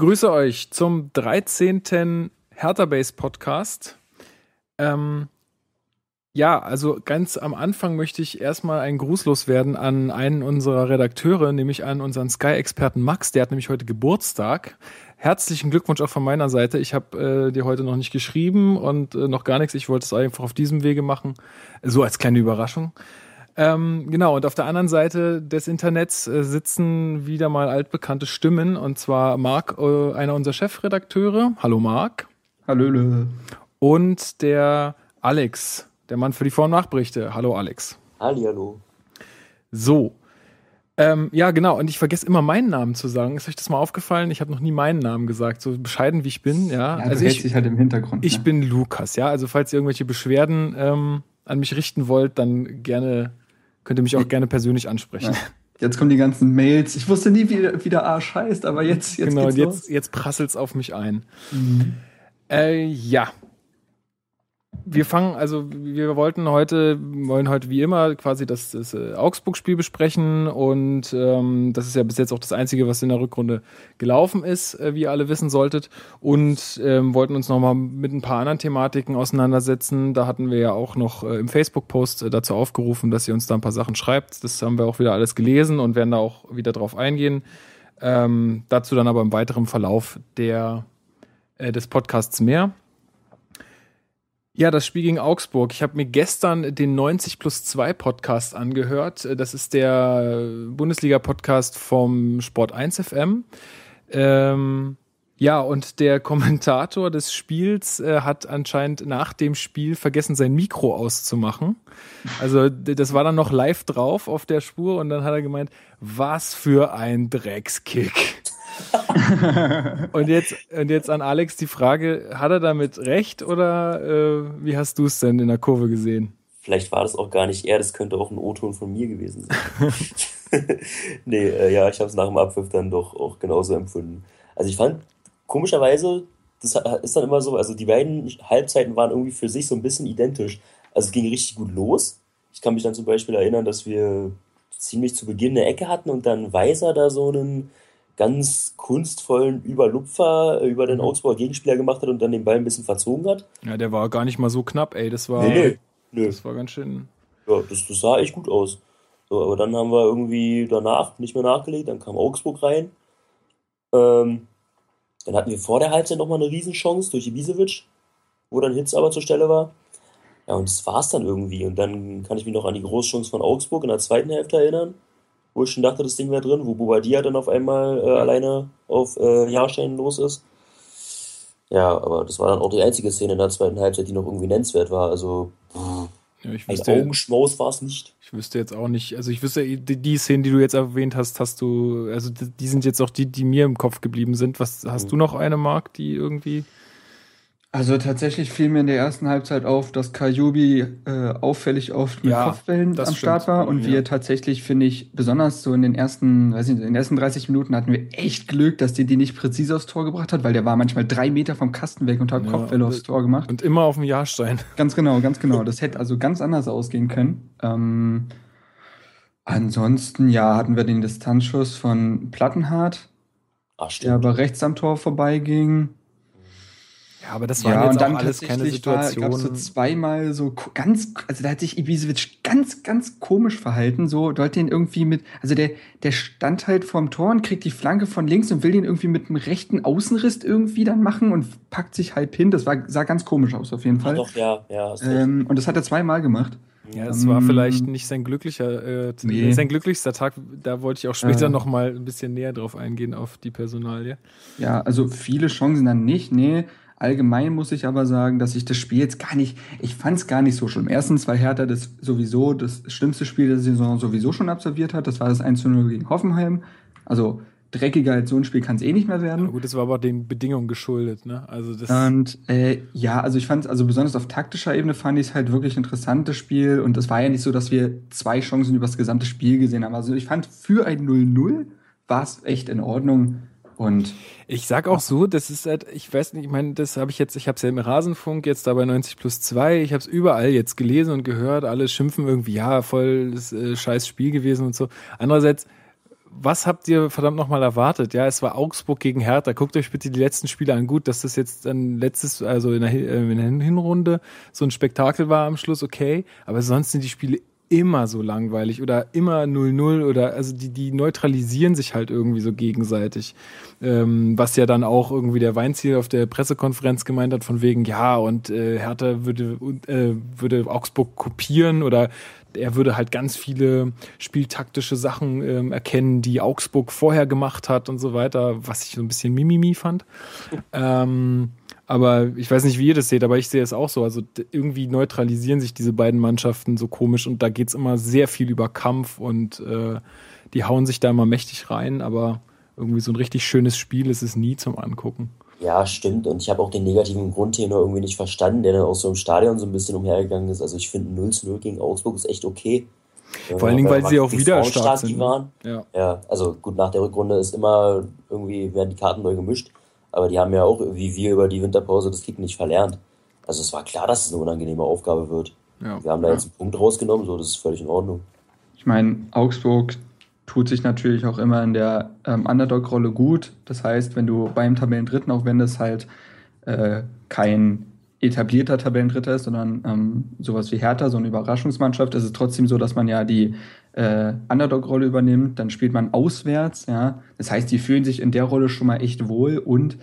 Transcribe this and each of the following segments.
begrüße euch zum 13. Hertha Base Podcast. Ähm, ja, also ganz am Anfang möchte ich erstmal einen Gruß loswerden an einen unserer Redakteure, nämlich an unseren Sky-Experten Max. Der hat nämlich heute Geburtstag. Herzlichen Glückwunsch auch von meiner Seite. Ich habe äh, dir heute noch nicht geschrieben und äh, noch gar nichts. Ich wollte es einfach auf diesem Wege machen. So als kleine Überraschung. Ähm, genau, und auf der anderen Seite des Internets äh, sitzen wieder mal altbekannte Stimmen, und zwar Marc, äh, einer unserer Chefredakteure. Hallo Marc. Hallöle. Und der Alex, der Mann für die Vor- und Nachberichte. Hallo Alex. Hallihallo. So. Ähm, ja, genau. Und ich vergesse immer meinen Namen zu sagen. Ist euch das mal aufgefallen? Ich habe noch nie meinen Namen gesagt, so bescheiden wie ich bin. Ja, Ja, also ich, dich halt im Hintergrund. ich ne? bin Lukas. Ja, also falls ihr irgendwelche Beschwerden ähm, an mich richten wollt, dann gerne könnt ihr mich auch gerne persönlich ansprechen. Ja. Jetzt kommen die ganzen Mails. Ich wusste nie, wie, wie der Arsch heißt, aber jetzt, jetzt genau, und los. jetzt, jetzt prasselt's auf mich ein. Mhm. Äh, ja. Wir fangen, also wir wollten heute, wollen heute wie immer quasi das, das äh, Augsburg-Spiel besprechen und ähm, das ist ja bis jetzt auch das Einzige, was in der Rückrunde gelaufen ist, äh, wie ihr alle wissen solltet und ähm, wollten uns nochmal mit ein paar anderen Thematiken auseinandersetzen. Da hatten wir ja auch noch äh, im Facebook-Post äh, dazu aufgerufen, dass ihr uns da ein paar Sachen schreibt. Das haben wir auch wieder alles gelesen und werden da auch wieder drauf eingehen. Ähm, dazu dann aber im weiteren Verlauf der, äh, des Podcasts mehr. Ja, das Spiel gegen Augsburg. Ich habe mir gestern den 90 plus 2 Podcast angehört. Das ist der Bundesliga-Podcast vom Sport 1 FM. Ähm, ja, und der Kommentator des Spiels äh, hat anscheinend nach dem Spiel vergessen, sein Mikro auszumachen. Also das war dann noch live drauf auf der Spur und dann hat er gemeint, was für ein Dreckskick. und jetzt und jetzt an Alex die Frage, hat er damit recht oder äh, wie hast du es denn in der Kurve gesehen? Vielleicht war das auch gar nicht er, das könnte auch ein O-Ton von mir gewesen sein. nee, äh, ja, ich habe es nach dem Abpfiff dann doch auch genauso empfunden. Also ich fand, komischerweise, das ist dann immer so, also die beiden Halbzeiten waren irgendwie für sich so ein bisschen identisch. Also es ging richtig gut los. Ich kann mich dann zum Beispiel erinnern, dass wir ziemlich zu Beginn eine Ecke hatten und dann Weiser da so einen ganz kunstvollen Überlupfer äh, über den Augsburger Gegenspieler gemacht hat und dann den Ball ein bisschen verzogen hat. Ja, der war gar nicht mal so knapp, ey. Das war, Nee, nee. Das war ganz schön. Ja, das, das sah echt gut aus. So, aber dann haben wir irgendwie danach nicht mehr nachgelegt, dann kam Augsburg rein. Ähm, dann hatten wir vor der Halbzeit nochmal eine Riesenchance durch Ibisevic, wo dann Hitz aber zur Stelle war. Ja, und das war's dann irgendwie. Und dann kann ich mich noch an die Großchance von Augsburg in der zweiten Hälfte erinnern, wo ich schon dachte, das Ding wäre drin, wo Bobadilla dann auf einmal äh, alleine auf äh, Jahrstein los ist. Ja, aber das war dann auch die einzige Szene in der zweiten Halbzeit, die noch irgendwie nennenswert war. Also, Ja, ich ein Augenschmaus war es nicht. ich wüsste jetzt auch nicht, also ich wüsste, die, die Szenen, die du jetzt erwähnt hast, hast du, also die, die sind jetzt auch die, die mir im Kopf geblieben sind. Was hast Mhm. du noch eine, Mark, die irgendwie. Also tatsächlich fiel mir in der ersten Halbzeit auf, dass Kajubi äh, auffällig oft mit Ja, Kopfwellen das am Start stimmt. war und Ja. wir tatsächlich, finde ich, besonders so in den ersten, weiß ich nicht, in den ersten 30 Minuten hatten wir echt Glück, dass die die nicht präzise aufs Tor gebracht hat, weil der war manchmal drei Meter vom Kasten weg und hat Ja, Kopfwelle und- aufs Tor gemacht. Und immer auf dem Jahrstein. Ganz genau, ganz genau. Das hätte also ganz anders ausgehen können. Ähm, ansonsten, ja, hatten wir den Distanzschuss von Plattenhardt, Ah, der aber rechts am Tor vorbeiging. Ja, aber das waren jetzt auch alles keine tatsächlich war- gab's so zweimal so ganz, also da hat sich Ibisevic ganz, ganz komisch verhalten. So, wollte den irgendwie mit, also der, der stand halt vorm Tor und kriegt die Flanke von links und will den irgendwie mit einem rechten Außenriss irgendwie dann machen und packt sich halb hin. Das war, sah ganz komisch aus auf jeden Ach Fall. doch, ja, ja. Ähm, und das hat er zweimal gemacht. Ja, es war Ähm, vielleicht nicht sein glücklicher, äh, nee. sein glücklichster Tag. Da wollte ich auch später Äh. noch mal ein bisschen näher drauf eingehen auf die Personalie. Ja, also viele Chancen dann nicht, nee. Allgemein muss ich aber sagen, dass ich das Spiel jetzt gar nicht, ich fand es gar nicht so schlimm. Erstens, weil Hertha das sowieso das schlimmste Spiel der Saison sowieso schon absolviert hat. Das war das 1 0 gegen Hoffenheim. Also dreckiger als so ein Spiel kann es eh nicht mehr werden. Ja, gut, das war aber den Bedingungen geschuldet, ne? Also das. Und äh, ja, also ich fand also besonders auf taktischer Ebene fand ich es halt wirklich interessant, das Spiel. Und es war ja nicht so, dass wir zwei Chancen über das gesamte Spiel gesehen haben. Also ich fand für ein 0-0 war es echt in Ordnung. Und ich sag auch so, das ist halt, ich weiß nicht, ich meine, das habe ich jetzt, ich habe es ja im Rasenfunk jetzt da bei 90 plus 2, ich habe es überall jetzt gelesen und gehört, alle schimpfen irgendwie, ja, voll das, äh, scheiß Spiel gewesen und so. Andererseits, was habt ihr verdammt nochmal erwartet? Ja, es war Augsburg gegen Hertha. Guckt euch bitte die letzten Spiele an. Gut, dass das jetzt ein letztes, also in der, äh, in der Hinrunde so ein Spektakel war am Schluss, okay. Aber sonst sind die Spiele immer so langweilig oder immer 0-0 oder also die, die neutralisieren sich halt irgendwie so gegenseitig. Ähm, was ja dann auch irgendwie der Weinziel auf der Pressekonferenz gemeint hat, von wegen, ja, und äh, Hertha würde, äh, würde Augsburg kopieren oder er würde halt ganz viele spieltaktische Sachen ähm, erkennen, die Augsburg vorher gemacht hat und so weiter, was ich so ein bisschen Mimimi fand. Ähm, aber ich weiß nicht, wie ihr das seht, aber ich sehe es auch so. Also irgendwie neutralisieren sich diese beiden Mannschaften so komisch und da geht's immer sehr viel über Kampf und äh, die hauen sich da immer mächtig rein, aber irgendwie so ein richtig schönes Spiel ist es nie zum Angucken. Ja, stimmt. Und ich habe auch den negativen Grundtenor irgendwie nicht verstanden, der dann auch so im Stadion so ein bisschen umhergegangen ist. Also ich finde 0 0 gegen Augsburg ist echt okay. Vor allen Dingen, weil sie auch wieder stark die sind. waren. Ja. Ja, also gut, nach der Rückrunde ist immer irgendwie, werden die Karten neu gemischt. Aber die haben ja auch, wie wir über die Winterpause, das Kicken nicht verlernt. Also es war klar, dass es eine unangenehme Aufgabe wird. Ja. Wir haben da jetzt einen Punkt rausgenommen, so, das ist völlig in Ordnung. ich meine, Augsburg tut sich natürlich auch immer in der ähm, Underdog-Rolle gut. Das heißt, wenn du beim Tabellendritten, auch wenn das halt äh, kein etablierter Tabellendritter ist, sondern ähm, sowas wie Hertha, so eine Überraschungsmannschaft, ist es trotzdem so, dass man ja die äh, Underdog-Rolle übernimmt, dann spielt man auswärts, ja. Das heißt, die fühlen sich in der Rolle schon mal echt wohl und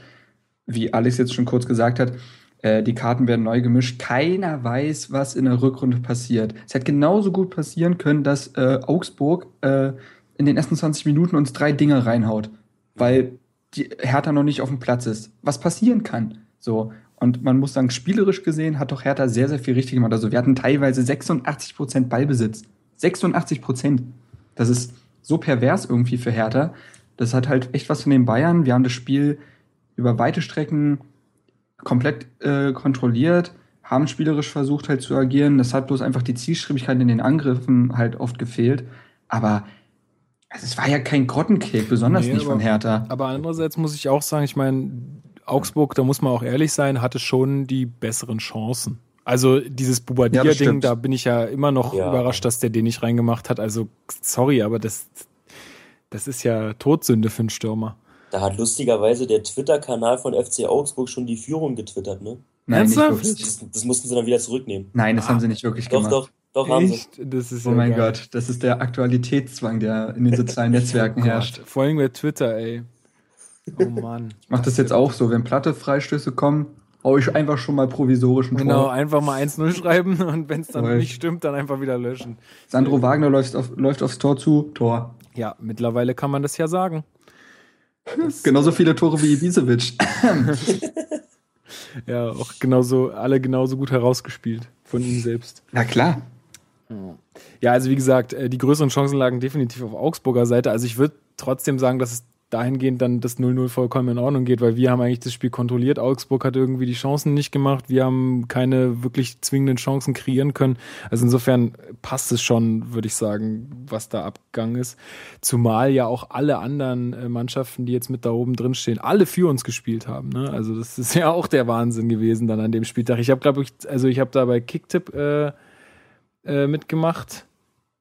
wie Alex jetzt schon kurz gesagt hat, äh, die Karten werden neu gemischt. Keiner weiß, was in der Rückrunde passiert. Es hätte genauso gut passieren können, dass äh, Augsburg äh, in den ersten 20 Minuten uns drei Dinge reinhaut, weil die Hertha noch nicht auf dem Platz ist. Was passieren kann. So. Und man muss sagen, spielerisch gesehen hat doch Hertha sehr, sehr viel richtig gemacht. Also wir hatten teilweise 86% Ballbesitz. 86%. Das ist so pervers irgendwie für Hertha. Das hat halt echt was von den Bayern. Wir haben das Spiel über weite Strecken komplett äh, kontrolliert, haben spielerisch versucht halt zu agieren. Das hat bloß einfach die Zielstrebigkeit in den Angriffen halt oft gefehlt. Aber also es war ja kein Grottenkick, besonders Nee, nicht aber- von Hertha. Aber andererseits muss ich auch sagen, ich meine, Augsburg, da muss man auch ehrlich sein, hatte schon die besseren Chancen. Also dieses Ja, Bubadier-Ding, stimmt. da bin ich ja immer noch Ja. überrascht, dass der den nicht reingemacht hat. Also sorry, aber das, das ist ja Todsünde für einen Stürmer. Da hat lustigerweise der Twitter-Kanal von FC Augsburg schon die Führung getwittert, ne? Nein, nicht Ernsthaft? wirklich. Das, das mussten sie dann wieder zurücknehmen. Nein, das haben sie nicht wirklich Doch, gemacht. doch, doch haben sie. Das ist Oh ja mein geil. Gott, das ist der Aktualitätszwang, der in den sozialen Netzwerken Oh herrscht. Vor allem bei Twitter, ey. Oh Mann. Ich mach das jetzt auch so, wenn platte Freistöße kommen, hau ich einfach schon mal provisorisch ein Genau, Tor. einfach mal 1-0 schreiben und wenn es dann Jawohl. nicht stimmt, dann einfach wieder löschen. Sandro Wagner läuft, auf, läuft aufs Tor zu, Tor. Ja, mittlerweile kann man das ja sagen. Genauso viele Tore wie Ibisevic. Ja, auch genauso, alle genauso gut herausgespielt von ihm selbst. Na klar. Ja, also wie gesagt, äh, die größeren Chancen lagen definitiv auf Augsburger Seite. Also ich würde trotzdem sagen, dass es dahingehend dann das 0-0 vollkommen in Ordnung geht, weil wir haben eigentlich das Spiel kontrolliert. Augsburg hat irgendwie die Chancen nicht gemacht. Wir haben keine wirklich zwingenden Chancen kreieren können. Also insofern passt es schon, würde ich sagen, was da abgegangen ist. Zumal ja auch alle anderen äh, Mannschaften, die jetzt mit da oben drin stehen, alle für uns gespielt haben. Ne? Also das ist ja auch der Wahnsinn gewesen dann an dem Spieltag. Ich habe, glaube ich, also ich habe da bei Kicktipp äh, äh, mitgemacht.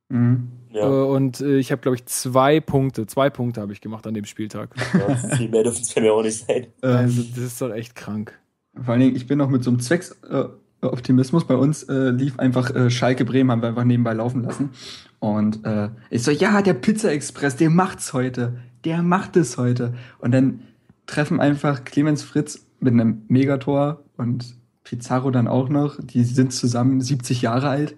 Mhm. Äh, Ja, Und äh, ich habe, glaube ich, zwei Punkte, zwei Punkte habe ich gemacht an dem Spieltag. ja, viel mehr dürfen es bei mir auch nicht sein. Also Ähm, das ist doch echt krank. vor allen Dingen, ich bin noch mit so einem Zwecksoptimismus. Bei uns äh, lief einfach äh, Schalke Bremen, haben wir einfach nebenbei laufen lassen. Und äh, ich so, ja, der Pizza Express, der macht's heute. Der macht es heute. Und dann treffen einfach Clemens Fritz mit einem Megator und Pizarro dann auch noch. Die sind zusammen 70 Jahre alt.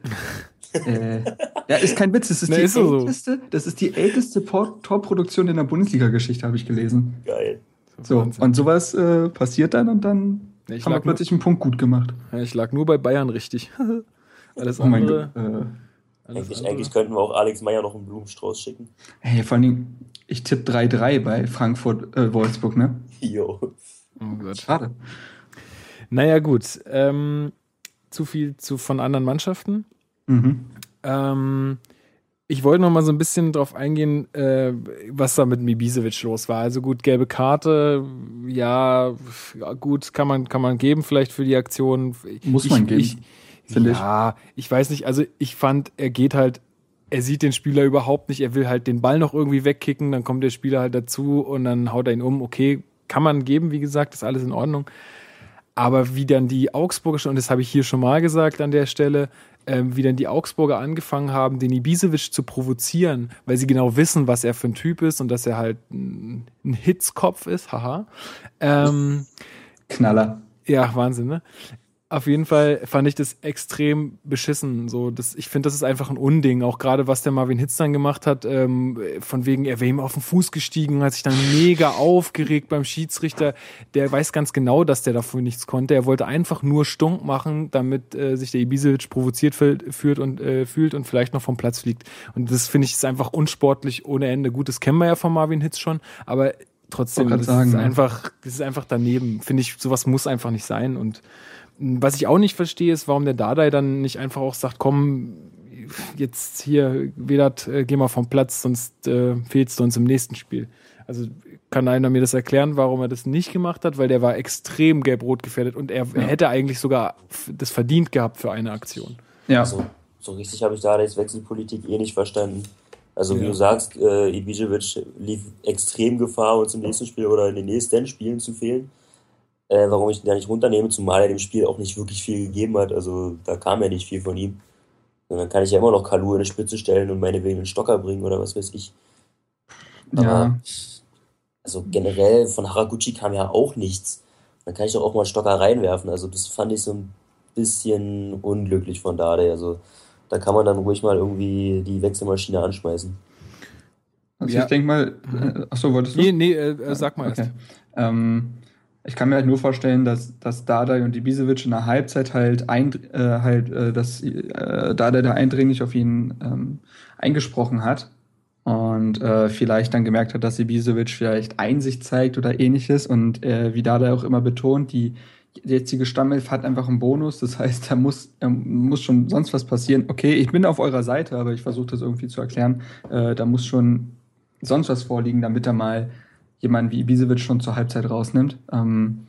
Äh, ja, ist kein Witz. Das ist, Nee, die ist so so. älteste, das ist die älteste Torproduktion in der Bundesliga-Geschichte, habe ich gelesen. Geil. So, Wahnsinn. und sowas äh, passiert dann und dann Ich Haben wir plötzlich einen Punkt gut gemacht. ja, ich lag nur bei Bayern richtig. Alles Oh mein. Gott. Äh, alles Eigentlich, andere. eigentlich könnten wir auch Alex Meyer noch einen Blumenstrauß schicken. hey, vor allen Dingen, ich tippe 3-3 bei Frankfurt, äh, Wolfsburg, ne? Jo. Oh Gott. Schade. Naja, gut. Ähm, zu viel zu, von anderen Mannschaften. Mhm. Ähm, ich wollte noch mal so ein bisschen drauf eingehen, äh, was da mit Mibisevic los war. Also gut, gelbe Karte, ja, gut, kann man, kann man geben vielleicht für die Aktion. Muss ich, man geben, ich, finde ich. ja, ich. weiß nicht, also ich fand, er geht halt, er sieht den Spieler überhaupt nicht, er will halt den Ball noch irgendwie wegkicken, dann kommt der Spieler halt dazu und dann haut er ihn um. Okay, kann man geben, wie gesagt, ist alles in Ordnung. Aber wie dann die Augsburger, und das habe ich hier schon mal gesagt an der Stelle, ähm, wie dann die Augsburger angefangen haben, den Ibisevic zu provozieren, weil sie genau wissen, was er für ein Typ ist und dass er halt ein, ein Hitzkopf ist, haha. Ähm, Knaller. ja, Wahnsinn, ne? Auf jeden Fall fand ich das extrem beschissen. So, das, ich finde, das ist einfach ein Unding. Auch gerade was der Marvin Hitz dann gemacht hat, ähm, von wegen, er wäre ihm auf den Fuß gestiegen, hat sich dann mega aufgeregt beim Schiedsrichter. Der weiß ganz genau, dass der dafür nichts konnte. Er wollte einfach nur stunk machen, damit äh, sich der Ibisevic provoziert fühlt, und äh, fühlt und vielleicht noch vom Platz fliegt. Und das finde ich ist einfach unsportlich ohne Ende. Gut, das kennen wir ja von Marvin Hitz schon, aber trotzdem, das sagen, ist ne? einfach, das ist einfach daneben. Finde ich, sowas muss einfach nicht sein. Und was ich auch nicht verstehe, ist, warum der Dardai dann nicht einfach auch sagt, komm, jetzt hier, Vedat, äh, geh mal vom Platz, sonst äh, fehlst du uns im nächsten Spiel. Also kann einer mir das erklären, warum er das nicht gemacht hat, weil der war extrem gelb-rot gefährdet und er, er hätte eigentlich sogar das verdient gehabt für eine Aktion. Ja. Also, so richtig habe ich da jetzt Wechselpolitik eh nicht verstanden. Also, wie Ja. du sagst, äh, Ibisevic lief extrem Gefahr, uns im nächsten Spiel oder in den nächsten Spielen zu fehlen. Äh, warum ich ihn da nicht runternehme, zumal er dem Spiel auch nicht wirklich viel gegeben hat. Also, da kam ja nicht viel von ihm. Und dann kann ich ja immer noch Kalu in die Spitze stellen und meinetwegen einen Stocker bringen oder was weiß ich. ja. Aber, also generell von Haraguchi kam ja auch nichts. Dann kann ich doch auch mal einen Stocker reinwerfen. Also das fand ich so ein bisschen unglücklich von Dade. Also da kann man dann ruhig mal irgendwie die Wechselmaschine anschmeißen. Also Ja. ich denke mal, äh, achso, wolltest du? Nee, nee, äh, äh, sag mal Okay. erst. Ähm, ich kann mir halt nur vorstellen, dass, dass Dardai und Ibisevic in der Halbzeit halt, ein, äh, halt äh, dass äh, Dardai da eindringlich auf ihn ähm, eingesprochen hat und äh, vielleicht dann gemerkt hat, dass Ibisevic vielleicht Einsicht zeigt oder ähnliches und äh, wie Dardai auch immer betont, die jetzige Stammelf hat einfach einen Bonus, das heißt, da muss, da muss schon sonst was passieren. Okay, ich bin auf eurer Seite, aber ich versuche das irgendwie zu erklären. Äh, da muss schon sonst was vorliegen, damit er mal jemanden wie Ibisevic schon zur Halbzeit rausnimmt. Ähm,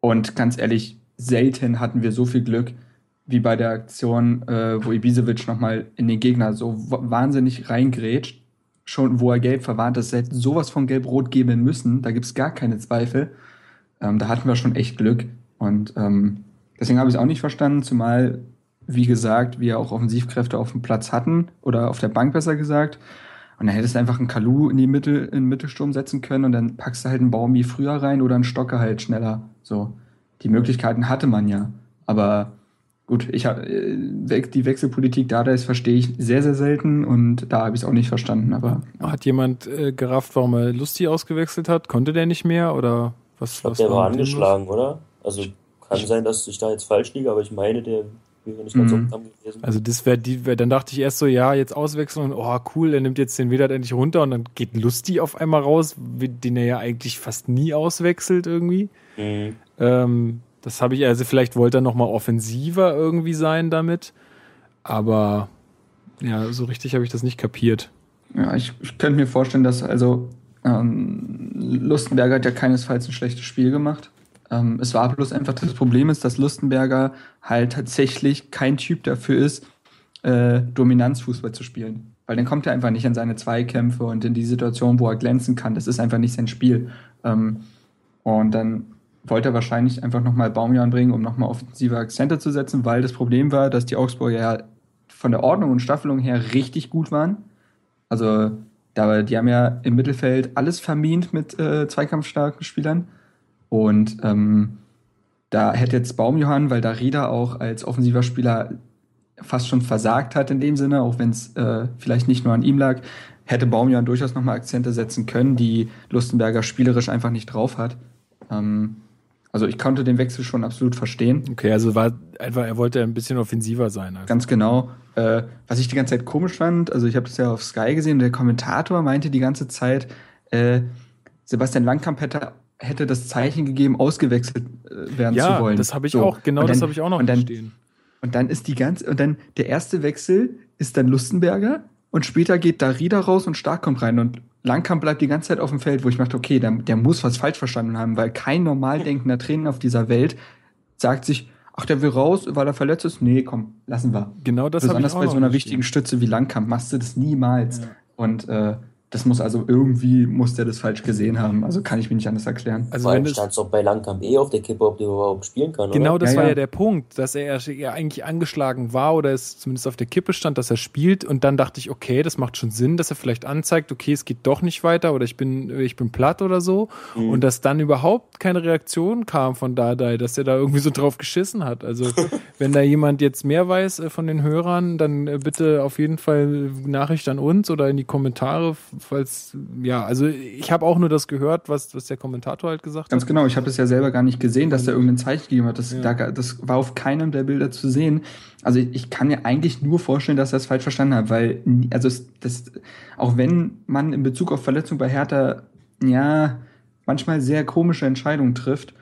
und ganz ehrlich, selten hatten wir so viel Glück wie bei der Aktion, äh, wo Ibisevic nochmal in den Gegner so wahnsinnig reingrätscht, schon wo er gelb verwarnt ist. Hätte sowas von gelb-rot geben müssen, da gibt es gar keine Zweifel. Ähm, da hatten wir schon echt Glück. Und ähm, deswegen habe ich es auch nicht verstanden, zumal, wie gesagt, wir auch Offensivkräfte auf dem Platz hatten oder auf der Bank besser gesagt. Und dann hättest du einfach einen Kalu in die Mitte, in den Mittelsturm setzen können und dann packst du halt einen Baumi früher rein oder einen Stocker halt schneller. So. Die Möglichkeiten hatte man ja. Aber gut, ich hab, äh, die Wechselpolitik da, das verstehe ich sehr, sehr selten und da habe ich es auch nicht verstanden. Aber Hat jemand äh, gerafft, warum er Lustig ausgewechselt hat? Konnte der nicht mehr oder was? Ich glaube, was der war los? angeschlagen, oder? Also kann sein, dass ich da jetzt falsch liege, aber ich meine, der wäre nicht ganz Mhm. gewesen. Also das wäre die, wär, dann dachte ich erst so, ja, jetzt auswechseln und oh cool, er nimmt jetzt den Vedat endlich runter und dann geht Lustig auf einmal raus, wie- den er ja eigentlich fast nie auswechselt irgendwie. Mhm. Ähm, das habe ich, also vielleicht wollte er nochmal offensiver irgendwie sein damit, aber ja, so richtig habe ich das nicht kapiert. ja, ich, ich könnte mir vorstellen, dass also ähm, Lustenberger hat ja keinesfalls ein schlechtes Spiel gemacht. Ähm, es war bloß einfach das Problem ist, dass Lustenberger halt tatsächlich kein Typ dafür ist, äh, Dominanzfußball zu spielen. Weil dann kommt er einfach nicht in seine Zweikämpfe und in die Situation, wo er glänzen kann. Das ist einfach nicht sein Spiel. Ähm, und dann wollte er wahrscheinlich einfach nochmal Baumjahren bringen, um nochmal offensive Akzente zu setzen, weil das Problem war, dass die Augsburger ja von der Ordnung und Staffelung her richtig gut waren. Also, die haben ja im Mittelfeld alles vermint mit äh, zweikampfstarken Spielern. Und ähm, da hätte jetzt Baumjohann, weil da Rieder auch als offensiver Spieler fast schon versagt hat in dem Sinne, auch wenn es äh, vielleicht nicht nur an ihm lag, hätte Baumjohann durchaus nochmal Akzente setzen können, die Lustenberger spielerisch einfach nicht drauf hat. Ähm, Also ich konnte den Wechsel schon absolut verstehen. Okay, also war einfach, er wollte ein bisschen offensiver sein. Also. Ganz genau. Äh, was ich die ganze Zeit komisch fand, also ich habe das ja auf Sky gesehen, und der Kommentator meinte die ganze Zeit, äh, Sebastian Langkamp hätte, hätte das Zeichen gegeben, ausgewechselt äh, werden ja, zu wollen. das habe ich So. auch, genau Und das dann- habe ich auch noch und dann, stehen. Und dann ist die ganze, und dann der erste Wechsel ist dann Lustenberger und später geht Darida raus und Stark kommt rein und Langkamp bleibt die ganze Zeit auf dem Feld, wo ich dachte, okay, der, der muss was falsch verstanden haben, weil kein normal denkender Trainer auf dieser Welt sagt sich, ach, der will raus, weil er verletzt ist. Nee, komm, lassen wir. Genau das habe ich Besonders auch bei so einer wichtigen Stütze wie Langkamp machst du das niemals. Ja. Und äh, das muss also irgendwie, muss der das falsch gesehen haben. Also kann ich mir nicht anders erklären. Also Vor wenn allem stand es doch bei Langkamp eh auf der Kippe, ob der überhaupt spielen kann, Genau, oder? das Ja, war ja. ja der Punkt, dass er ja eigentlich angeschlagen war oder es zumindest auf der Kippe stand, dass er spielt und dann dachte ich, okay, das macht schon Sinn, dass er vielleicht anzeigt, okay, es geht doch nicht weiter oder ich bin ich bin platt oder so Mhm. und dass dann überhaupt keine Reaktion kam von Dardai, dass er da irgendwie so drauf geschissen hat. Also, wenn da jemand jetzt mehr weiß äh, von den Hörern, dann äh, bitte auf jeden Fall Nachricht an uns oder in die Kommentare, falls ja, also ich habe auch nur das gehört, was was der Kommentator halt gesagt Ganz hat. genau, ich habe das ja selber gar nicht gesehen, dass er irgendein Zeichen gegeben hat. Das, Ja. da, das war auf keinem der Bilder zu sehen. Also ich, ich kann mir eigentlich nur vorstellen, dass er es falsch verstanden hat, weil, also es, das, auch wenn man in Bezug auf Verletzung bei Hertha, ja, manchmal sehr komische Entscheidungen trifft,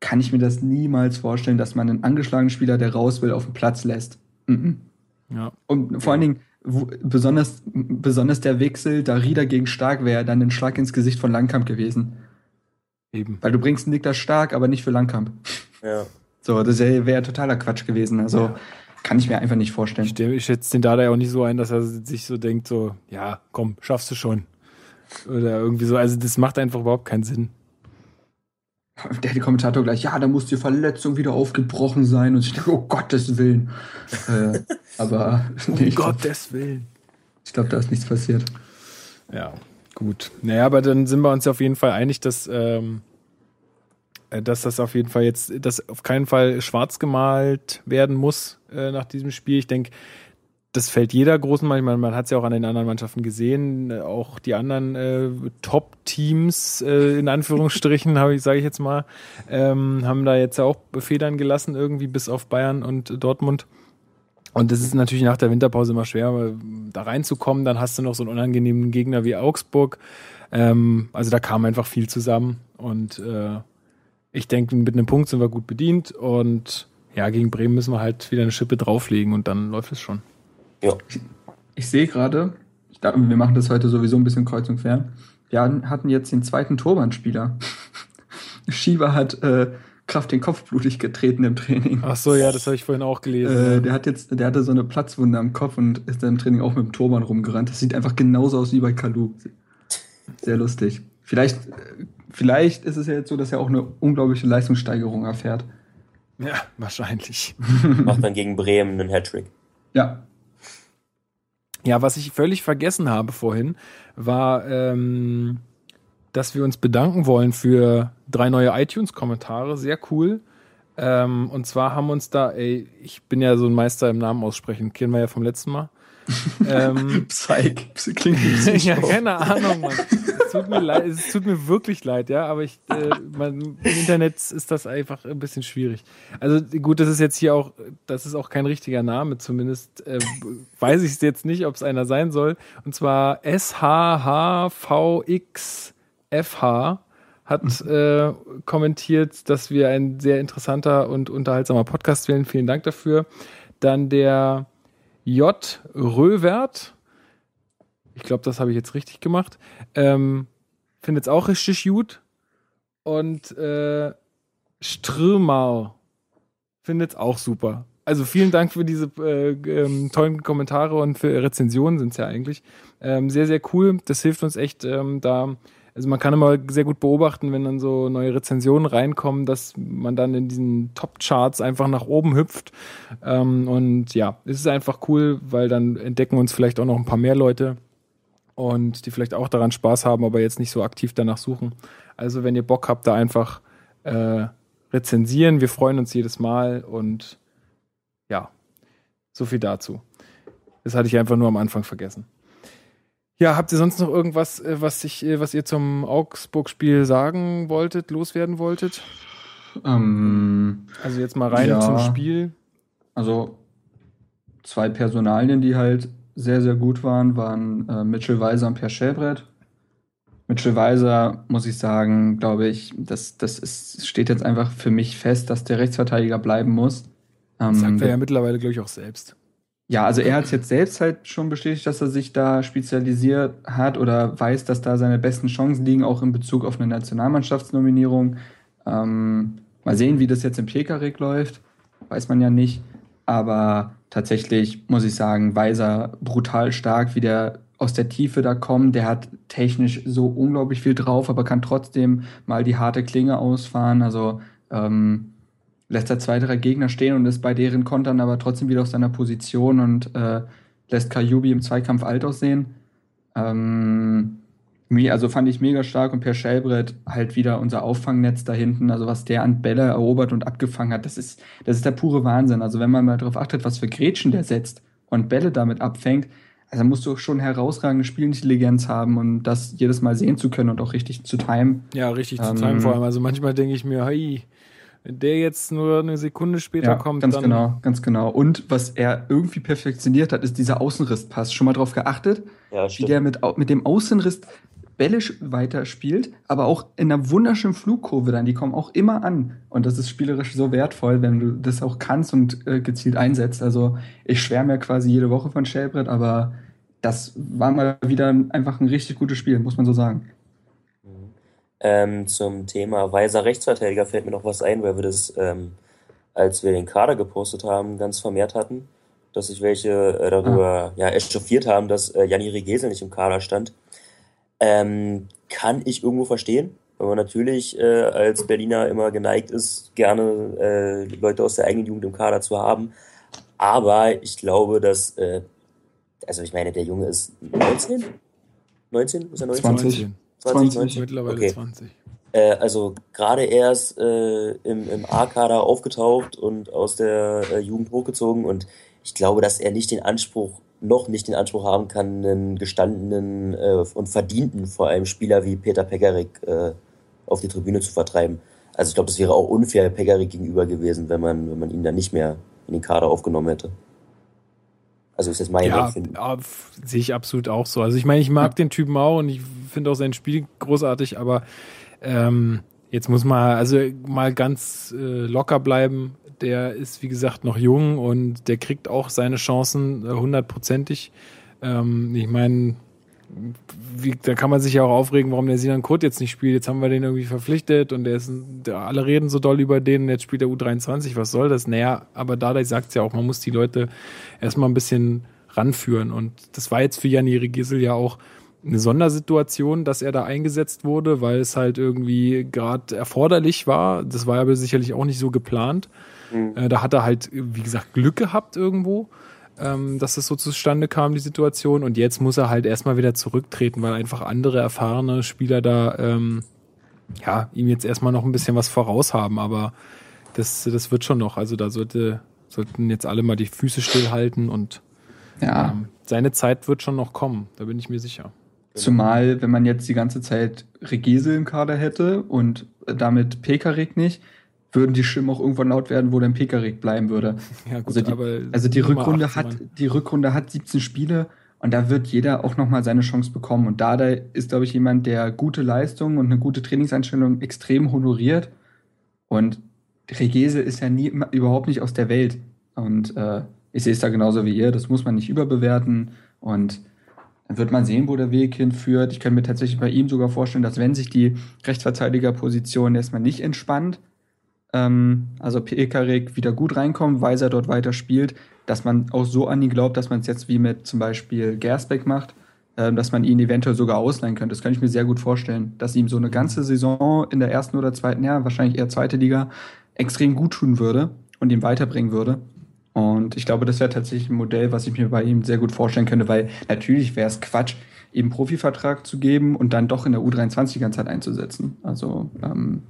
kann ich mir das niemals vorstellen, dass man einen angeschlagenen Spieler, der raus will, auf den Platz lässt. Mhm. Ja. Und vor allen Dingen, besonders, besonders der Wechsel, da Rieder gegen Stark wäre dann ein Schlag ins Gesicht von Langkamp gewesen. Eben. Weil du bringst Niklas Stark, aber nicht für Langkamp. Ja. So, das wäre totaler Quatsch gewesen. Also Ja. kann ich mir einfach nicht Ich, vorstellen. stell- ich schätze den Dada ja auch nicht so ein, dass er sich so denkt, so, ja, komm, schaffst du schon. Oder irgendwie so. Also das macht einfach überhaupt keinen Sinn. Der die Kommentator gleich, ja, da muss die Verletzung wieder aufgebrochen sein. Und ich denke, oh Gottes Willen. äh, aber nee, ich glaube, Gottes Willen. glaub, da ist nichts passiert. Ja, gut. Naja, aber dann sind wir uns ja auf jeden Fall einig, dass, ähm, äh, dass das auf jeden Fall jetzt, dass auf keinen Fall schwarz gemalt werden muss äh, nach diesem Spiel. Ich denke, das fällt jeder großen Mannschaft. Man, hat es ja auch an den anderen Mannschaften gesehen. Äh, Auch die anderen äh, Top-Teams, äh, in Anführungsstrichen, habe ich, sage ich jetzt mal, ähm, haben da jetzt auch Federn gelassen, irgendwie bis auf Bayern und Dortmund. Und das ist natürlich nach der Winterpause immer schwer, äh, da reinzukommen. Dann hast du noch so einen unangenehmen Gegner wie Augsburg. Ähm, also da kam einfach viel zusammen. Und äh, ich denke, mit einem Punkt sind wir gut bedient. Und ja, gegen Bremen müssen wir halt wieder eine Schippe drauflegen und dann läuft es schon. Ja. Ich sehe gerade, ich glaub, wir machen das heute sowieso ein bisschen kreuz und quer. Wir hatten jetzt den zweiten Torwandspieler. Shiva hat äh, Kraft den Kopf blutig getreten im Training. Ach so, ja, das habe ich vorhin auch gelesen. Äh, der hat jetzt, der hatte so eine Platzwunde am Kopf und ist dann im Training auch mit dem Turban rumgerannt. Das sieht einfach genauso aus wie bei Kalu. Sehr lustig. Vielleicht, äh, vielleicht ist es ja jetzt so, dass er auch eine unglaubliche Leistungssteigerung erfährt. ja, wahrscheinlich. Macht dann gegen Bremen einen Hattrick. Ja. Ja, was ich völlig vergessen habe vorhin, war, ähm, dass wir uns bedanken wollen für drei neue iTunes-Kommentare. Sehr cool. Ähm, und zwar haben uns da, ey, ich bin ja so ein Meister im Namen aussprechen, kennen wir ja vom letzten Mal. Ähm, Psych. Klingt ja, keine Ahnung, Mann. Es tut mir leid, es tut mir wirklich leid, ja, aber ich, äh, man, im Internet ist das einfach ein bisschen schwierig. Also gut, das ist jetzt hier auch, das ist auch kein richtiger Name, zumindest äh, weiß ich es jetzt nicht, ob es einer sein soll. Und zwar SHHVXFH hat äh, kommentiert, dass wir ein sehr interessanter und unterhaltsamer Podcast wählen. Vielen Dank dafür. Dann der J. Röwert, ich glaube, das habe ich jetzt richtig gemacht, ähm, findet es auch richtig gut. Und äh, Strömer findet es auch super. Also vielen Dank für diese äh, ähm, tollen Kommentare und für Rezensionen sind es ja eigentlich. Ähm, sehr, sehr cool. Das hilft uns echt ähm, da. Also man kann immer sehr gut beobachten, wenn dann so neue Rezensionen reinkommen, dass man dann in diesen Top-Charts einfach nach oben hüpft. Ähm, und ja, es ist einfach cool, weil dann entdecken uns vielleicht auch noch ein paar mehr Leute und die vielleicht auch daran Spaß haben, aber jetzt nicht so aktiv danach suchen. Also wenn ihr Bock habt, da einfach äh, rezensieren. Wir freuen uns jedes Mal und ja, so viel dazu. Das hatte ich einfach nur am Anfang vergessen. Ja, habt ihr sonst noch irgendwas, äh, was ich, äh, was ihr zum Augsburg-Spiel sagen wolltet, loswerden wolltet? Ähm, Also jetzt mal rein Ja. zum Spiel. also zwei Personalien, die halt sehr, sehr gut waren, waren äh, Mitchell Weiser und Per Schellbrett. Mitchell Weiser, muss ich sagen, glaube ich, das, das ist, steht jetzt einfach für mich fest, dass der Rechtsverteidiger bleiben muss. Ähm, Sagt er ja mittlerweile, glaube ich, auch selbst. Ja, also er hat es jetzt selbst halt schon bestätigt, dass er sich da spezialisiert hat oder weiß, dass da seine besten Chancen liegen, auch in Bezug auf eine Nationalmannschaftsnominierung. Ähm, mal sehen, wie das jetzt im Pekarik läuft. Weiß man ja nicht. Aber tatsächlich muss ich sagen, Weiser brutal stark, wie der aus der Tiefe da kommt. Der hat technisch so unglaublich viel drauf, aber kann trotzdem mal die harte Klinge ausfahren. Also ähm, lässt er zwei, drei Gegner stehen und ist bei deren Kontern aber trotzdem wieder auf seiner Position und äh, lässt Kajubi im Zweikampf alt aussehen. Ähm, also fand ich mega stark und Per Schellbrett halt wieder unser Auffangnetz da hinten. Also was der an Bälle erobert und abgefangen hat, das ist, das ist der pure Wahnsinn. Also wenn man mal darauf achtet, was für Grätschen der setzt und Bälle damit abfängt, also musst du schon herausragende Spielintelligenz haben und das jedes Mal sehen zu können und auch richtig zu timen. Ja, richtig zu Ähm, timen vor allem. Also manchmal denke ich mir, hey, wenn der jetzt nur eine Sekunde später Ja, kommt, ganz dann genau, ganz genau. Und was er irgendwie perfektioniert hat, ist dieser Außenrisspass. Schon mal drauf geachtet, Ja, wie der mit, mit dem Außenriss Bälle sch- weiterspielt, aber auch in einer wunderschönen Flugkurve dann. Die kommen auch immer an. Und das ist spielerisch so wertvoll, wenn du das auch kannst und äh, gezielt einsetzt. Also ich schwärme ja quasi jede Woche von Shellbrett, aber das war mal wieder einfach ein richtig gutes Spiel, muss man so sagen. Ähm, zum Thema weiser Rechtsverteidiger fällt mir noch was ein, weil wir das, ähm, als wir den Kader gepostet haben, ganz vermehrt hatten, dass sich welche äh, darüber ja, echauffiert haben, dass äh, Janni Regesel nicht im Kader stand. Ähm, kann ich irgendwo verstehen, weil man natürlich äh, als Berliner immer geneigt ist, gerne äh, Leute aus der eigenen Jugend im Kader zu haben. Aber ich glaube, dass, äh, also ich meine, der Junge ist 19? 19? Ist er 19? 20. 20, 20. mittlerweile Okay. 20. Äh, also gerade erst äh, im, im A-Kader aufgetaucht und aus der äh, Jugend hochgezogen und ich glaube, dass er nicht den Anspruch, noch nicht den Anspruch haben kann, einen gestandenen äh, und verdienten vor allem Spieler wie Peter Pegarik äh, auf die Tribüne zu vertreiben. Also ich glaube, das wäre auch unfair Pegarik gegenüber gewesen, wenn man, wenn man ihn dann nicht mehr in den Kader aufgenommen hätte. Also ist jetzt mein Ja, Empfinden. ja, f- sehe ich absolut auch so. Also ich meine, ich mag den Typen auch und ich finde auch sein Spiel großartig, aber ähm, jetzt muss man also mal ganz äh, locker bleiben. Der ist, wie gesagt, noch jung und der kriegt auch seine Chancen äh, hundertprozentig. Ähm, ich meine, da kann man sich ja auch aufregen, warum der Sinan Kurt jetzt nicht spielt. Jetzt haben wir den irgendwie verpflichtet und der ist, der, alle reden so doll über den und jetzt spielt der U23. Was soll das? Naja, aber dadurch sagt es ja auch, man muss die Leute erstmal ein bisschen ranführen. Und das war jetzt für Janni Gisel ja auch eine Sondersituation, dass er da eingesetzt wurde, weil es halt irgendwie gerade erforderlich war. Das war aber sicherlich auch nicht so geplant. Äh, da hat er halt, wie gesagt, Glück gehabt irgendwo ähm, dass das so zustande kam, die Situation. Und jetzt muss er halt erstmal wieder zurücktreten, weil einfach andere erfahrene Spieler da ähm, ja, ihm jetzt erstmal noch ein bisschen was voraus haben. Aber das, das wird schon noch. Also da sollte, sollten jetzt alle mal die Füße stillhalten und Ja. ähm, seine Zeit wird schon noch kommen, da bin ich mir sicher. Zumal, wenn man jetzt die ganze Zeit Regesel im Kader hätte und damit Pekarik nicht, würden die Stimmen auch irgendwann laut werden, wo dann Pekarik bleiben würde. Ja, gut, Also die, aber also die Rückrunde 18 hat, die Rückrunde hat 17 Spiele und da wird jeder auch nochmal seine Chance bekommen. Und Dada ist, glaube ich, jemand, der gute Leistung und eine gute Trainingseinstellung extrem honoriert. Und Regese ist ja nie, überhaupt nicht aus der Welt. Und äh, ich sehe es da genauso wie ihr. Das muss man nicht überbewerten. Und dann wird man sehen, wo der Weg hinführt. Ich kann mir tatsächlich bei ihm sogar vorstellen, dass wenn sich die Rechtsverteidigerposition erstmal nicht entspannt, ähm, also Pekarik wieder gut reinkommt, Weiser dort weiter spielt, dass man auch so an ihn glaubt, dass man es jetzt wie mit zum Beispiel Gersbeck macht, ähm, dass man ihn eventuell sogar ausleihen könnte. Das kann ich mir sehr gut vorstellen, dass ihm so eine ganze Saison in der ersten oder zweiten, ja, wahrscheinlich eher zweite Liga, extrem gut tun würde und ihn weiterbringen würde. Und ich glaube, das wäre tatsächlich ein Modell, was ich mir bei ihm sehr gut vorstellen könnte, weil natürlich wäre es Quatsch, ihm einen Profivertrag zu geben und dann doch in der U23 die ganze Zeit einzusetzen. Also ähm,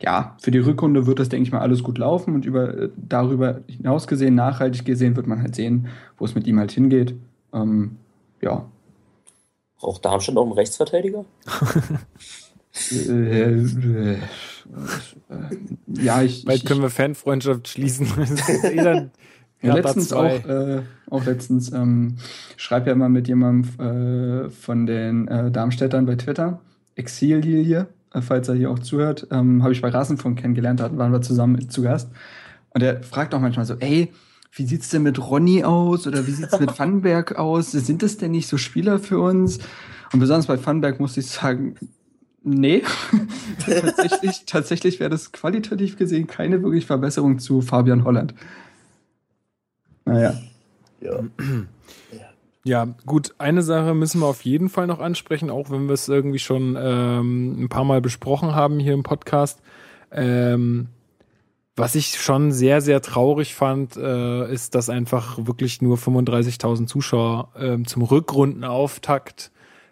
ja, für die Rückrunde wird das, denke ich mal, alles gut laufen und über, äh, darüber hinaus gesehen, nachhaltig gesehen, wird man halt sehen, wo es mit ihm halt hingeht. Ähm, ja, Braucht Darmstadt auch einen Rechtsverteidiger? Äh, äh, äh, ja, ich, Bald ich, können wir Fanfreundschaft schließen. Das ist eh dann Ja, letztens 2. auch, äh, auch letztens, ähm, schreibe ja mal mit jemandem äh, von den äh, Darmstädtern bei Twitter, Exillilie, äh, falls er hier auch zuhört, ähm, habe ich bei Rasenfunk kennengelernt, da waren wir zusammen zu Gast. Und der fragt auch manchmal so, ey, wie sieht's denn mit Ronny aus oder wie sieht's mit Vandenberg aus? Sind das denn nicht so Spieler für uns? Und besonders bei Vandenberg muss ich sagen, nee. tatsächlich tatsächlich wäre das qualitativ gesehen keine wirklich Verbesserung zu Fabian Holland. Naja. Ja. Ja, gut, eine Sache müssen wir auf jeden Fall noch ansprechen, auch wenn wir es irgendwie schon ähm, ein paar Mal besprochen haben hier im Podcast. Ähm, was ich schon sehr, sehr traurig fand, äh, ist, dass einfach wirklich nur 35.000 Zuschauer ähm, zum Rückrundenauftakt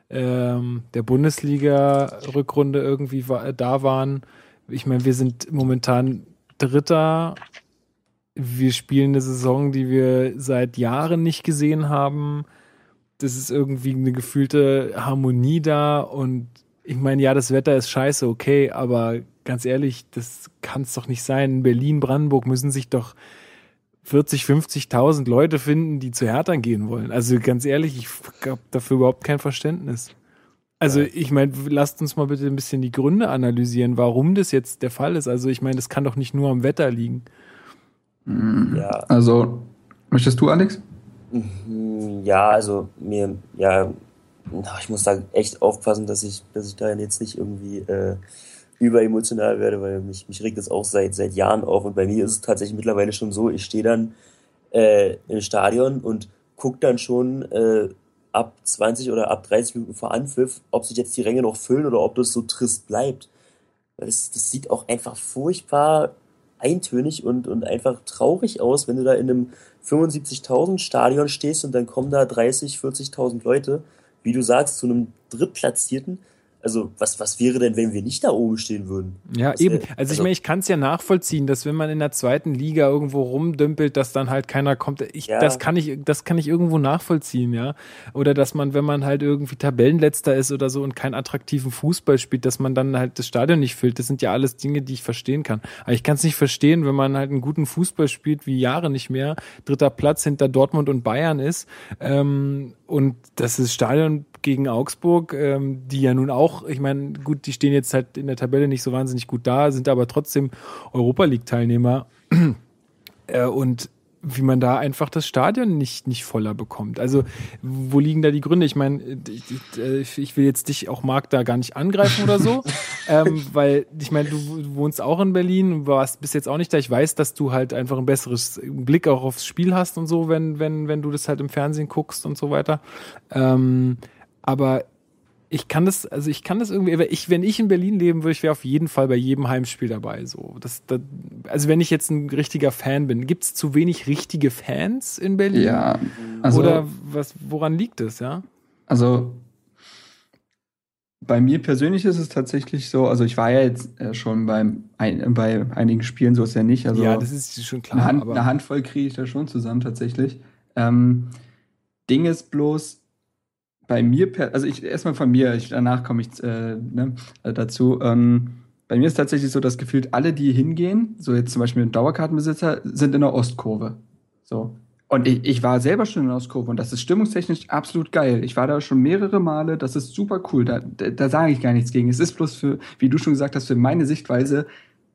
ähm, der Bundesliga-Rückrunde irgendwie wa da waren. Ich meine, wir sind momentan Dritter. Wir spielen eine Saison, die wir seit Jahren nicht gesehen haben. Das ist irgendwie eine gefühlte Harmonie da und ich meine, ja, das Wetter ist scheiße, okay, aber ganz ehrlich, das kann es doch nicht sein. In Berlin, Brandenburg müssen sich doch 40, 50.000 Leute finden, die zu Hertha gehen wollen. Also ganz ehrlich, ich habe dafür überhaupt kein Verständnis. Also ich meine, lasst uns mal bitte ein bisschen die Gründe analysieren, warum das jetzt der Fall ist. Also ich meine, das kann doch nicht nur am Wetter liegen. Ja, Also, möchtest du, Alex? Mhm, Ja, also mir, ja, ich muss da echt aufpassen, dass ich, dass ich da jetzt nicht irgendwie äh, überemotional werde, weil mich, mich regt das auch seit, seit Jahren auf. Und bei mir ist es tatsächlich mittlerweile schon so, ich stehe dann äh, im Stadion und guck dann schon äh, ab 20 oder ab 30 Minuten vor Anpfiff, ob sich jetzt die Ränge noch füllen oder ob das so trist bleibt. Weil das, das sieht auch einfach furchtbar eintönig und, und einfach traurig aus, wenn du da in einem 75.000 Stadion stehst und dann kommen da 30, 40.000 Leute, wie du sagst, zu einem Drittplatzierten. Also was, was wäre denn, wenn wir nicht da oben stehen würden? Ja, Das, eben. äh, Also ich also- meine, ich kann es ja nachvollziehen, dass wenn man in der zweiten Liga irgendwo rumdümpelt, dass dann halt keiner kommt. Ich, Ja. das kann ich, das kann ich irgendwo nachvollziehen, ja. Oder dass man, wenn man halt irgendwie Tabellenletzter ist oder so und keinen attraktiven Fußball spielt, dass man dann halt das Stadion nicht füllt. Das sind ja alles Dinge, die ich verstehen kann. Aber ich kann es nicht verstehen, wenn man halt einen guten Fußball spielt, wie Jahre nicht mehr, dritter Platz hinter Dortmund und Bayern ist, ähm, und das ist Stadion gegen Augsburg, ähm, die ja nun auch, ich meine, gut, die stehen jetzt halt in der Tabelle nicht so wahnsinnig gut da, sind aber trotzdem Europa League-Teilnehmer. äh, und wie man da einfach das Stadion nicht, nicht voller bekommt. Also, wo liegen da die Gründe? Ich meine, ich, ich, ich will jetzt dich auch Marc da gar nicht angreifen oder so, ähm, weil ich meine, du wohnst auch in Berlin, warst bis jetzt auch nicht da. Ich weiß, dass du halt einfach ein besseres Blick auch aufs Spiel hast und so, wenn, wenn, wenn du das halt im Fernsehen guckst und so weiter. Ähm, aber ich kann das, also ich kann das irgendwie, ich, wenn ich in Berlin leben würde, ich wäre auf jeden Fall bei jedem Heimspiel dabei. So, das, das, also wenn ich jetzt ein richtiger Fan bin, gibt es zu wenig richtige Fans in Berlin? Ja, also, Oder was, woran liegt es, ja? also bei mir persönlich ist es tatsächlich so, also ich war ja jetzt äh, schon beim, ein, bei einigen Spielen, so ist ja nicht. Also ja, das ist schon klar. eine, Hand, eine Handvoll kriege ich da schon zusammen tatsächlich. Ähm, Ding ist bloß, bei mir, also ich erstmal von mir, ich, danach komme ich äh, ne, äh, dazu. Ähm, bei mir ist tatsächlich so, dass gefühlt alle, die hingehen, so jetzt zum Beispiel ein Dauerkartenbesitzer, sind in der Ostkurve. So. Und ich, ich war selber schon in der Ostkurve und das ist stimmungstechnisch absolut geil. Ich war da schon mehrere Male, das ist super cool. Da, da, da sage ich gar nichts gegen. Es ist bloß für, wie du schon gesagt hast, für meine Sichtweise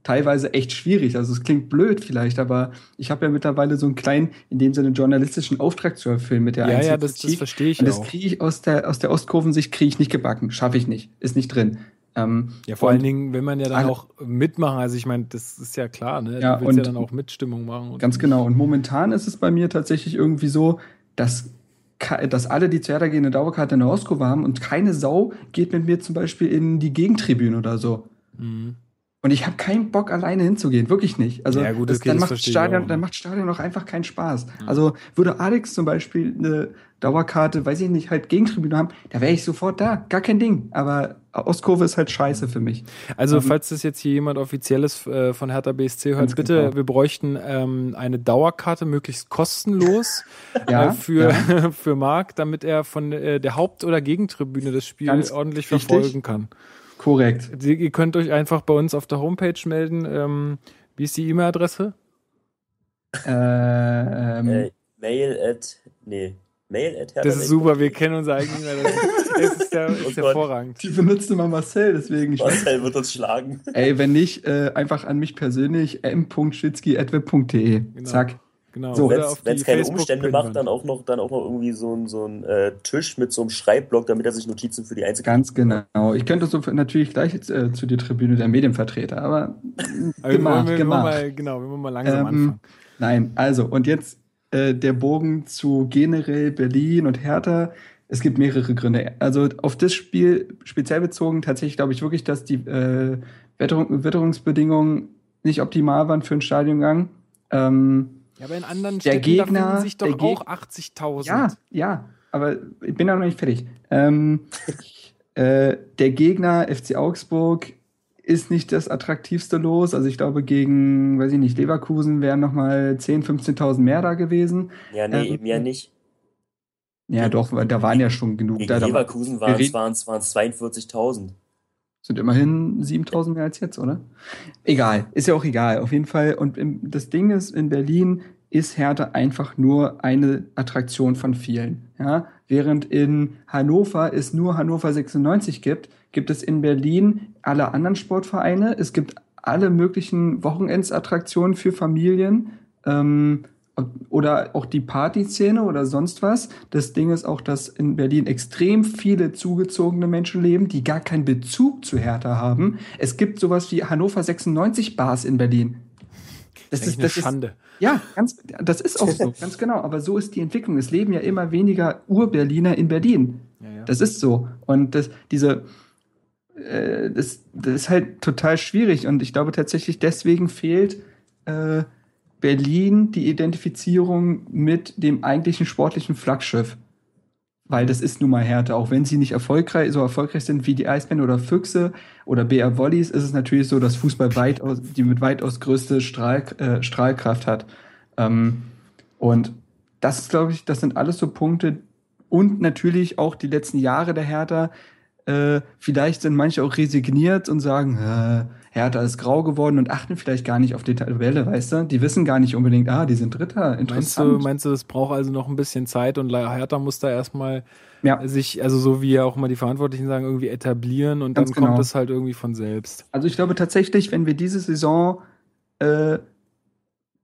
teilweise echt schwierig. Also es klingt blöd vielleicht, aber ich habe ja mittlerweile so einen kleinen, in dem Sinne journalistischen Auftrag zu erfüllen mit der ja, ja, das, das verstehe ich Und das kriege ich aus der, aus der Ostkurvensicht kriege ich nicht gebacken. Schaffe ich nicht. Ist nicht drin. Ähm, Ja, vor allen Dingen, wenn man ja dann alle- auch mitmachen, also ich meine, das ist ja klar, ne? Ja, du willst ja und- dann auch Mitstimmung machen. Ganz genau. Und momentan ist es bei mir tatsächlich irgendwie so, dass, dass alle, die zu Hertha gehen, eine Dauerkarte in der Ostkurve haben und keine Sau geht mit mir zum Beispiel in die Gegentribüne oder so. Mhm. Und ich habe keinen Bock, alleine hinzugehen. Wirklich nicht. Also Ja, gut, das, okay, dann, macht Stadion, auch, dann macht Stadion auch einfach keinen Spaß. Also würde Alex zum Beispiel eine Dauerkarte, weiß ich nicht, halt Gegentribüne haben, da wäre ich sofort da. Gar kein Ding. Aber Ostkurve ist halt scheiße für mich. Also, Ähm, falls das jetzt hier jemand Offizielles äh, von Hertha BSC hört, bitte, genau. wir bräuchten ähm, eine Dauerkarte, möglichst kostenlos Ja, äh, für, ja. für Marc, damit er von äh, der Haupt- oder Gegentribüne das Spiel Ganz ordentlich verfolgen kann. Korrekt. Sie, ihr könnt euch einfach bei uns auf der Homepage melden. Ähm, wie ist die E-Mail-Adresse? Ähm, Äh, Mail at, nee, Mail at Das ist super, wir kennen unsere eigene E-Mail-Adresse. Das ist, der, Oh ist Gott. hervorragend. die benutzt immer Marcel, deswegen. Ich weiß, Marcel wird uns schlagen. ey, wenn nicht, äh, einfach an mich persönlich m.schitzki.web.de. Genau. Zack. Genau. So, Wenn es keine Facebook- Umstände macht, dann auch noch, dann auch noch irgendwie so ein, so ein äh, Tisch mit so einem Schreibblock, damit er sich Notizen für die einzelnen. Ganz genau. Ich könnte so natürlich gleich äh, zu der Tribüne der Medienvertreter, aber gemacht, wir gemacht. mal, genau, wir wollen mal langsam Ähm, anfangen. Nein, also und jetzt äh, der Bogen zu generell Berlin und Hertha. Es gibt mehrere Gründe. Also auf das Spiel speziell bezogen tatsächlich glaube ich wirklich, dass die äh, Witterung, Witterungsbedingungen nicht optimal waren für einen Stadiongang. Ähm, Ja, aber in anderen der Städten, Gegner- sich doch der Geg- auch 80.000. ja, ja, aber ich bin da noch nicht fertig. Ähm, äh, der Gegner FC Augsburg ist nicht das attraktivste Los. Also ich glaube, gegen, weiß ich nicht, Leverkusen wären noch mal 10.000, 15.000 mehr da gewesen. Ja, nee, Ähm, eben ja nicht. Ja, doch, da waren ja schon genug. Gegen Da, Leverkusen waren es 42.000. sind immerhin 7.000 mehr als jetzt, oder? Egal, ist ja auch egal, auf jeden Fall. Und im, das Ding ist, in Berlin ist Hertha einfach nur eine Attraktion von vielen. Ja? Während in Hannover es nur Hannover 96 gibt, gibt es in Berlin alle anderen Sportvereine. Es gibt alle möglichen Wochenendsattraktionen für Familien. Ähm, oder auch die Partyszene oder sonst was. Das Ding ist auch, dass in Berlin extrem viele zugezogene Menschen leben, die gar keinen Bezug zu Hertha haben. Es gibt sowas wie Hannover 96 Bars in Berlin. Das ist eine Schande. ja, ganz, das ist auch so, ganz genau. Aber so ist die Entwicklung. Es leben ja immer weniger Ur-Berliner in Berlin. Ja, ja. Das ist so. Und das, diese, äh, das, das ist halt total schwierig. Und ich glaube tatsächlich, deswegen fehlt äh, Berlin die Identifizierung mit dem eigentlichen sportlichen Flaggschiff. Weil das ist nun mal Härte. Auch wenn sie nicht erfolgreich, so erfolgreich sind wie die Eisbären oder Füchse oder BR Volleys, ist es natürlich so, dass Fußball weitaus, die mit weitaus größte Strahl, äh, Strahlkraft hat. Ähm, und das ist, glaube ich, das sind alles so Punkte, und natürlich auch die letzten Jahre der Hertha. Äh, vielleicht sind manche auch resigniert und sagen, äh, Hertha ist grau geworden und achten vielleicht gar nicht auf die Tabelle, weißt du? Die wissen gar nicht unbedingt, ah, die sind Dritter, Meinst du, interessant. meinst du, das braucht also noch ein bisschen Zeit und Hertha muss da erstmal ja, sich, also so wie ja auch mal die Verantwortlichen sagen, irgendwie etablieren und Ganz dann kommt genau. es halt irgendwie von selbst. also ich glaube tatsächlich, wenn wir diese Saison äh,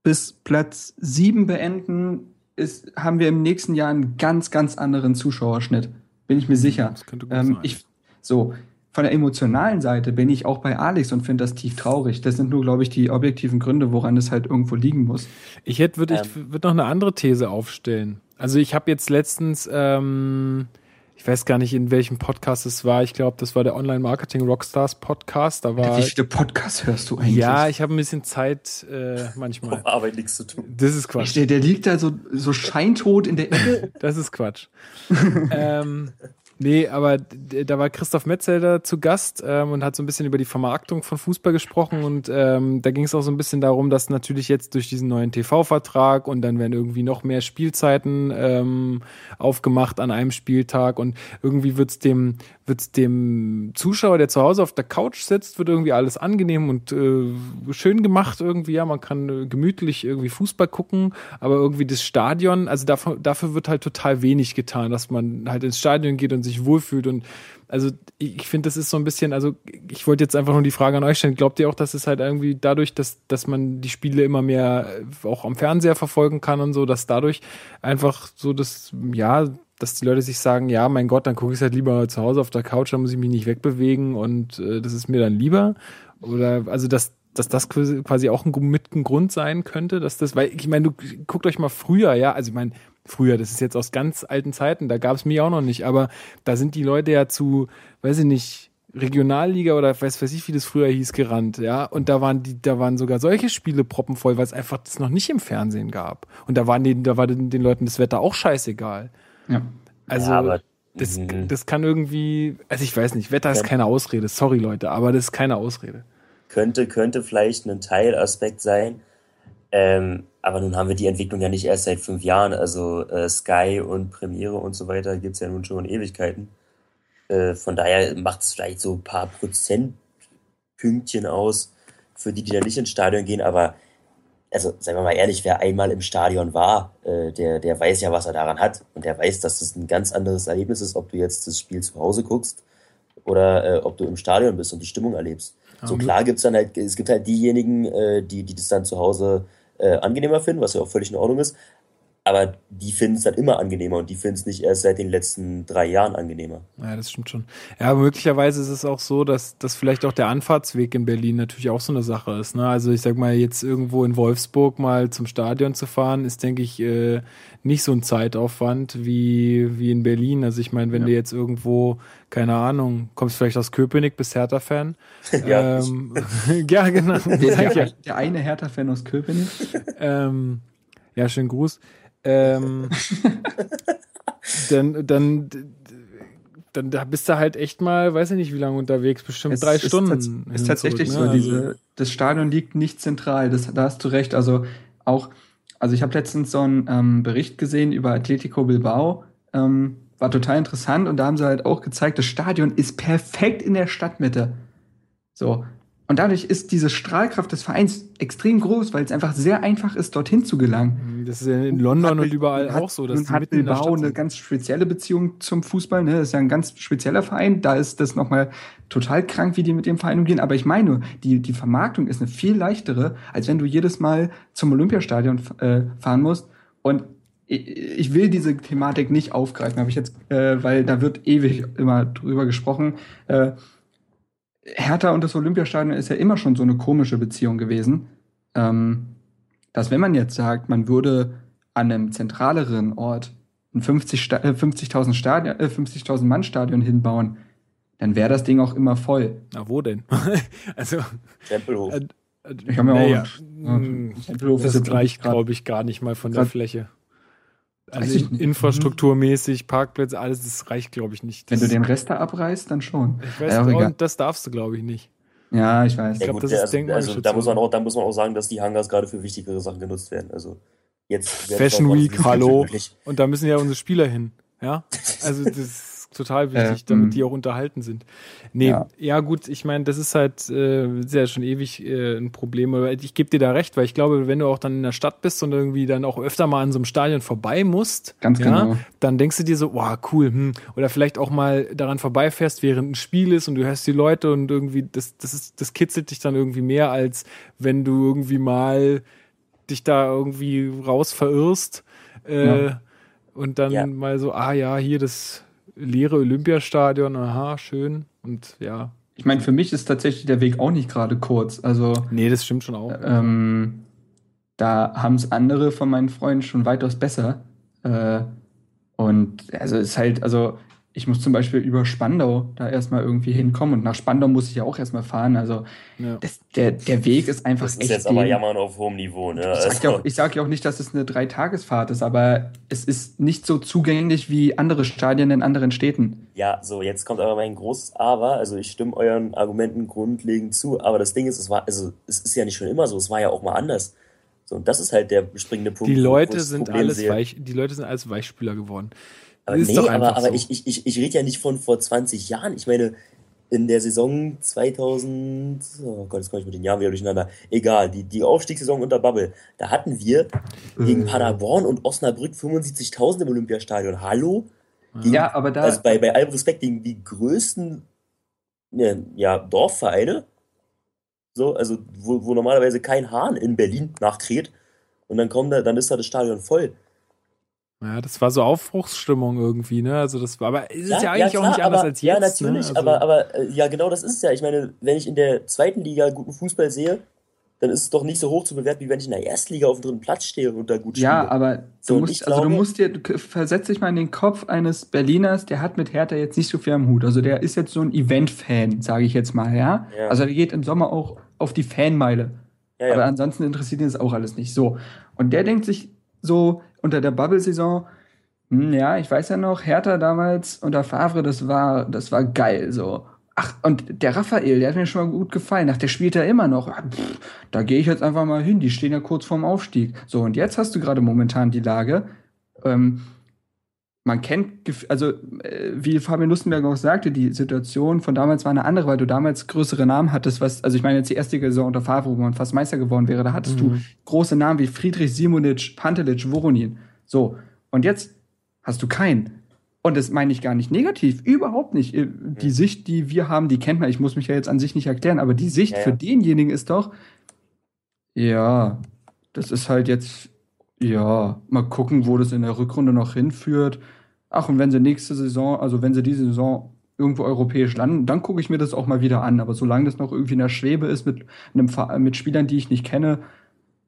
bis Platz sieben beenden, ist, haben wir im nächsten Jahr einen ganz, ganz anderen Zuschauerschnitt. Bin ich mir sicher. Das könnte gut Ähm, sein. ich, so, von der emotionalen Seite bin ich auch bei Alex und finde das tief traurig. Das sind nur, glaube ich, die objektiven Gründe, woran es halt irgendwo liegen muss. Ich hätte, würde Ähm. ich würde noch eine andere These aufstellen. Also ich habe jetzt letztens, ähm, ich weiß gar nicht, in welchem Podcast es war. Ich glaube, das war der Online Marketing Rockstars Podcast. Da war Wie viele Podcasts hörst du eigentlich? ja, ich habe ein bisschen Zeit äh, manchmal. Auf Arbeit nichts zu tun. Das ist Quatsch. Der, der liegt da so, so scheintot in der Ecke. Das ist Quatsch. ähm, nee, aber da war Christoph Metzelder zu Gast ähm, und hat so ein bisschen über die Vermarktung von Fußball gesprochen und ähm, da ging es auch so ein bisschen darum, dass natürlich jetzt durch diesen neuen TV-Vertrag und dann werden irgendwie noch mehr Spielzeiten ähm, aufgemacht an einem Spieltag und irgendwie wird's dem wird's dem Zuschauer, der zu Hause auf der Couch sitzt, wird irgendwie alles angenehm und äh, schön gemacht irgendwie. Ja, man kann äh, gemütlich irgendwie Fußball gucken, aber irgendwie das Stadion, also dafür, dafür wird halt total wenig getan, dass man halt ins Stadion geht und sich wohlfühlt und also ich, ich finde, das ist so ein bisschen, also ich wollte jetzt einfach nur die Frage an euch stellen, glaubt ihr auch, dass es halt irgendwie dadurch, dass, dass man die Spiele immer mehr äh, auch am Fernseher verfolgen kann und so, dass dadurch einfach so das, ja, dass die Leute sich sagen, ja, mein Gott, dann gucke ich es halt lieber zu Hause auf der Couch, da muss ich mich nicht wegbewegen und äh, das ist mir dann lieber. Oder also dass, dass das quasi auch ein, mit ein Grund sein könnte, dass das, weil ich meine, du guckt euch mal früher, ja, also ich meine, früher, das ist jetzt aus ganz alten Zeiten, da gab es mich auch noch nicht, aber da sind die Leute ja zu, weiß ich nicht, Regionalliga oder weiß weiß ich, wie das früher hieß, gerannt, ja. Und da waren die, da waren sogar solche Spiele proppenvoll, weil es einfach das noch nicht im Fernsehen gab. Und da waren den, da war den, den Leuten das Wetter auch scheißegal. Ja. Also Ja, aber- das, das kann irgendwie, also ich weiß nicht, Wetter ist keine Ausrede, sorry Leute, aber das ist keine Ausrede. Könnte, könnte vielleicht ein Teilaspekt sein. Ähm, aber nun haben wir die Entwicklung ja nicht erst seit fünf Jahren. Also äh, Sky und Premiere und so weiter gibt's ja nun schon Ewigkeiten. Äh, von daher macht es vielleicht so ein paar Prozentpünktchen aus, für die, die da nicht ins Stadion gehen, aber also seien wir mal ehrlich, wer einmal im Stadion war, äh, der, der weiß ja, was er daran hat. Und der weiß, dass das ein ganz anderes Erlebnis ist, ob du jetzt das Spiel zu Hause guckst oder äh, ob du im Stadion bist und die Stimmung erlebst. So klar gibt's dann halt, es gibt halt diejenigen, äh, die, die das dann zu Hause äh, angenehmer finden, was ja auch völlig in Ordnung ist. Aber die finden es dann immer angenehmer und die finden es nicht erst seit den letzten drei Jahren angenehmer. Ja, das stimmt schon. Ja, möglicherweise ist es auch so, dass, dass vielleicht auch der Anfahrtsweg in Berlin natürlich auch so eine Sache ist. Ne? Also ich sag mal, jetzt irgendwo in Wolfsburg mal zum Stadion zu fahren, ist, denke ich, äh, nicht so ein Zeitaufwand wie, wie in Berlin. Also ich meine, wenn Ja. du jetzt irgendwo, keine Ahnung, kommst vielleicht aus Köpenick, bist Hertha-Fan. Ja, ähm, ja, genau. Der, der, der eine Hertha-Fan aus Köpenick. Ähm, ja, schönen Gruß. Ähm, dann, dann, dann da bist du halt echt mal, weiß ich nicht, wie lange unterwegs, bestimmt Es drei ist Stunden. tats- hin Ist tatsächlich zurück, so. ne? Diese, das Stadion liegt nicht zentral. Das, da hast du recht. Also auch, also ich habe letztens so einen ähm, Bericht gesehen über Atletico Bilbao. Ähm, war total interessant und da haben sie halt auch gezeigt, das Stadion ist perfekt in der Stadtmitte. So. Und dadurch ist diese Strahlkraft des Vereins extrem groß, weil es einfach sehr einfach ist, dorthin zu gelangen. Das ist ja in London Hat- und überall hat, auch so, dass nun die hat Bilbao eine ganz spezielle Beziehung zum Fußball. Ne? Das ist ja ein ganz spezieller Verein. Da ist das nochmal total krank, wie die mit dem Verein umgehen. Aber ich meine, die, die Vermarktung ist eine viel leichtere, als wenn du jedes Mal zum Olympiastadion äh, fahren musst. Und ich, ich will diese Thematik nicht aufgreifen, habe ich jetzt, äh, weil da wird ewig immer drüber gesprochen. Äh, Hertha und das Olympiastadion ist ja immer schon so eine komische Beziehung gewesen. Ähm, dass wenn man jetzt sagt, man würde an einem zentraleren Ort ein 50 Sta- äh, 50.000 Stadion, äh, 50.000 Mann Stadion hinbauen, dann wäre das Ding auch immer voll. Na, wo denn? also, Tempelhof. äh, äh, Ich hab mir naja, auch- mh, Tempelhof ist das jetzt reicht, grad- glaube ich, gar nicht mal von der grad- Fläche. Also ich nicht. infrastrukturmäßig, Parkplätze, alles, das reicht, glaube ich, nicht. Wenn Das, du den Rest da abreißt, dann schon. ich weiß, Ja, das darfst du, glaube ich, nicht. Ja, ich weiß. Ja, glaub, gut, das ja, ist also, also da muss man auch, da muss man auch sagen, dass die Hangars gerade für wichtigere Sachen genutzt werden. Also jetzt jetzt Fashion Week, hallo. wirklich- Und da müssen ja unsere Spieler hin. Ja, also das total wichtig, Äh, damit mh. die auch unterhalten sind. Nee, ja, Ja. gut, ich meine, das ist halt äh, ist ja schon ewig äh, ein Problem. Aber ich gebe dir da recht, weil ich glaube, wenn du auch dann in der Stadt bist und irgendwie dann auch öfter mal an so einem Stadion vorbei musst, Ganz ja, genau. dann denkst du dir so, wow, cool, hm. oder vielleicht auch mal daran vorbeifährst, während ein Spiel ist und du hörst die Leute und irgendwie, das, das ist, das kitzelt dich dann irgendwie mehr, als wenn du irgendwie mal dich da irgendwie raus verirrst äh, Ja. und dann Ja. mal so, ah ja, hier das leere Olympiastadion, aha, schön. Und ja, Ich meine, für mich ist tatsächlich der Weg auch nicht gerade kurz. Also nee, das stimmt schon auch. ähm, da haben es andere von meinen Freunden schon weitaus besser. Äh, und also es ist halt, also ich muss zum Beispiel über Spandau da erstmal irgendwie hinkommen und nach Spandau muss ich ja auch erstmal fahren. Also Ja. das, der, der Weg ist einfach Das ist echt. jetzt aber Jammern auf hohem Niveau. Ne? Ich sage ja, Also, auch- ich sag ja auch nicht, dass es eine Dreitagesfahrt ist, aber es ist nicht so zugänglich wie andere Stadien in anderen Städten. ja, so, jetzt kommt aber mein großes Aber. Also ich stimme euren Argumenten grundlegend zu, aber das Ding ist, es war, also es ist ja nicht schon immer so, es war ja auch mal anders. So, und das ist halt der springende Punkt. Die Leute ich das sind Problem alles sehe. weich, die Leute sind alles Weichspüler geworden. Aber ist nee, doch aber, aber so. ich, ich, ich, ich rede ja nicht von vor 20 Jahren. Ich meine, in der Saison 2000, oh Gott, jetzt komme ich mit den Jahren wieder durcheinander. Egal, die, die Aufstiegssaison unter Bubble, da hatten wir gegen Äh. Paderborn und Osnabrück 75.000 im Olympiastadion. Hallo? Gegen, Ja, aber da. also bei, bei allem Respekt gegen die größten ja, Dorfvereine, so, also wo, wo normalerweise kein Hahn in Berlin nachkräht und dann kommt da, dann ist da das Stadion voll. Ja, das war so Aufbruchsstimmung irgendwie, ne? Also das war, aber es ist ja, eigentlich auch klar, nicht anders aber, als jetzt. Ja, natürlich, ne? also, aber, aber äh, ja, genau das ist es ja. Ich meine, wenn ich in der zweiten Liga guten Fußball sehe, dann ist es doch nicht so hoch zu bewerten, wie wenn ich in der ersten Liga auf dem dritten Platz stehe und da gut spiele. Ja, aber So, du musst, also du glaube- musst dir, du versetz dich mal in den Kopf eines Berliners, der hat mit Hertha jetzt nicht so viel am Hut. Also der ist jetzt so ein Event-Fan, sage ich jetzt mal, ja? Ja. Also der geht im Sommer auch auf die Fanmeile. ja, ja. Aber ansonsten interessiert ihn das auch alles nicht. So. Und der denkt sich so unter der Bubble-Saison, hm, ja, ich weiß ja noch, Hertha damals unter Favre, das war, das war geil, so. Ach, und der Raphael, der hat mir schon mal gut gefallen. Ach, der spielt ja immer noch. Ah, pff, da gehe ich jetzt einfach mal hin. Die stehen ja kurz vorm Aufstieg. So, und jetzt hast du gerade momentan die Lage. Ähm, man kennt, also äh, wie Fabian Lustenberg auch sagte, die Situation von damals war eine andere, weil du damals größere Namen hattest, was, also ich meine jetzt die erste Saison unter Favre, wo man fast Meister geworden wäre, da hattest du große Namen wie Friedrich Simonic, Pantelic, Voronin. So, und jetzt hast du keinen. Und das meine ich gar nicht negativ, überhaupt nicht. Äh, Die Sicht, die wir haben, die kennt man. Ich muss mich ja jetzt an sich nicht erklären, aber die Sicht Ja, ja. für denjenigen ist doch, ja, das ist halt jetzt, ja, mal gucken, wo das in der Rückrunde noch hinführt. Ach, und wenn sie nächste Saison, also wenn sie diese Saison irgendwo europäisch landen, dann gucke ich mir das auch mal wieder an. Aber solange das noch irgendwie in der Schwebe ist mit einem mit Spielern, die ich nicht kenne,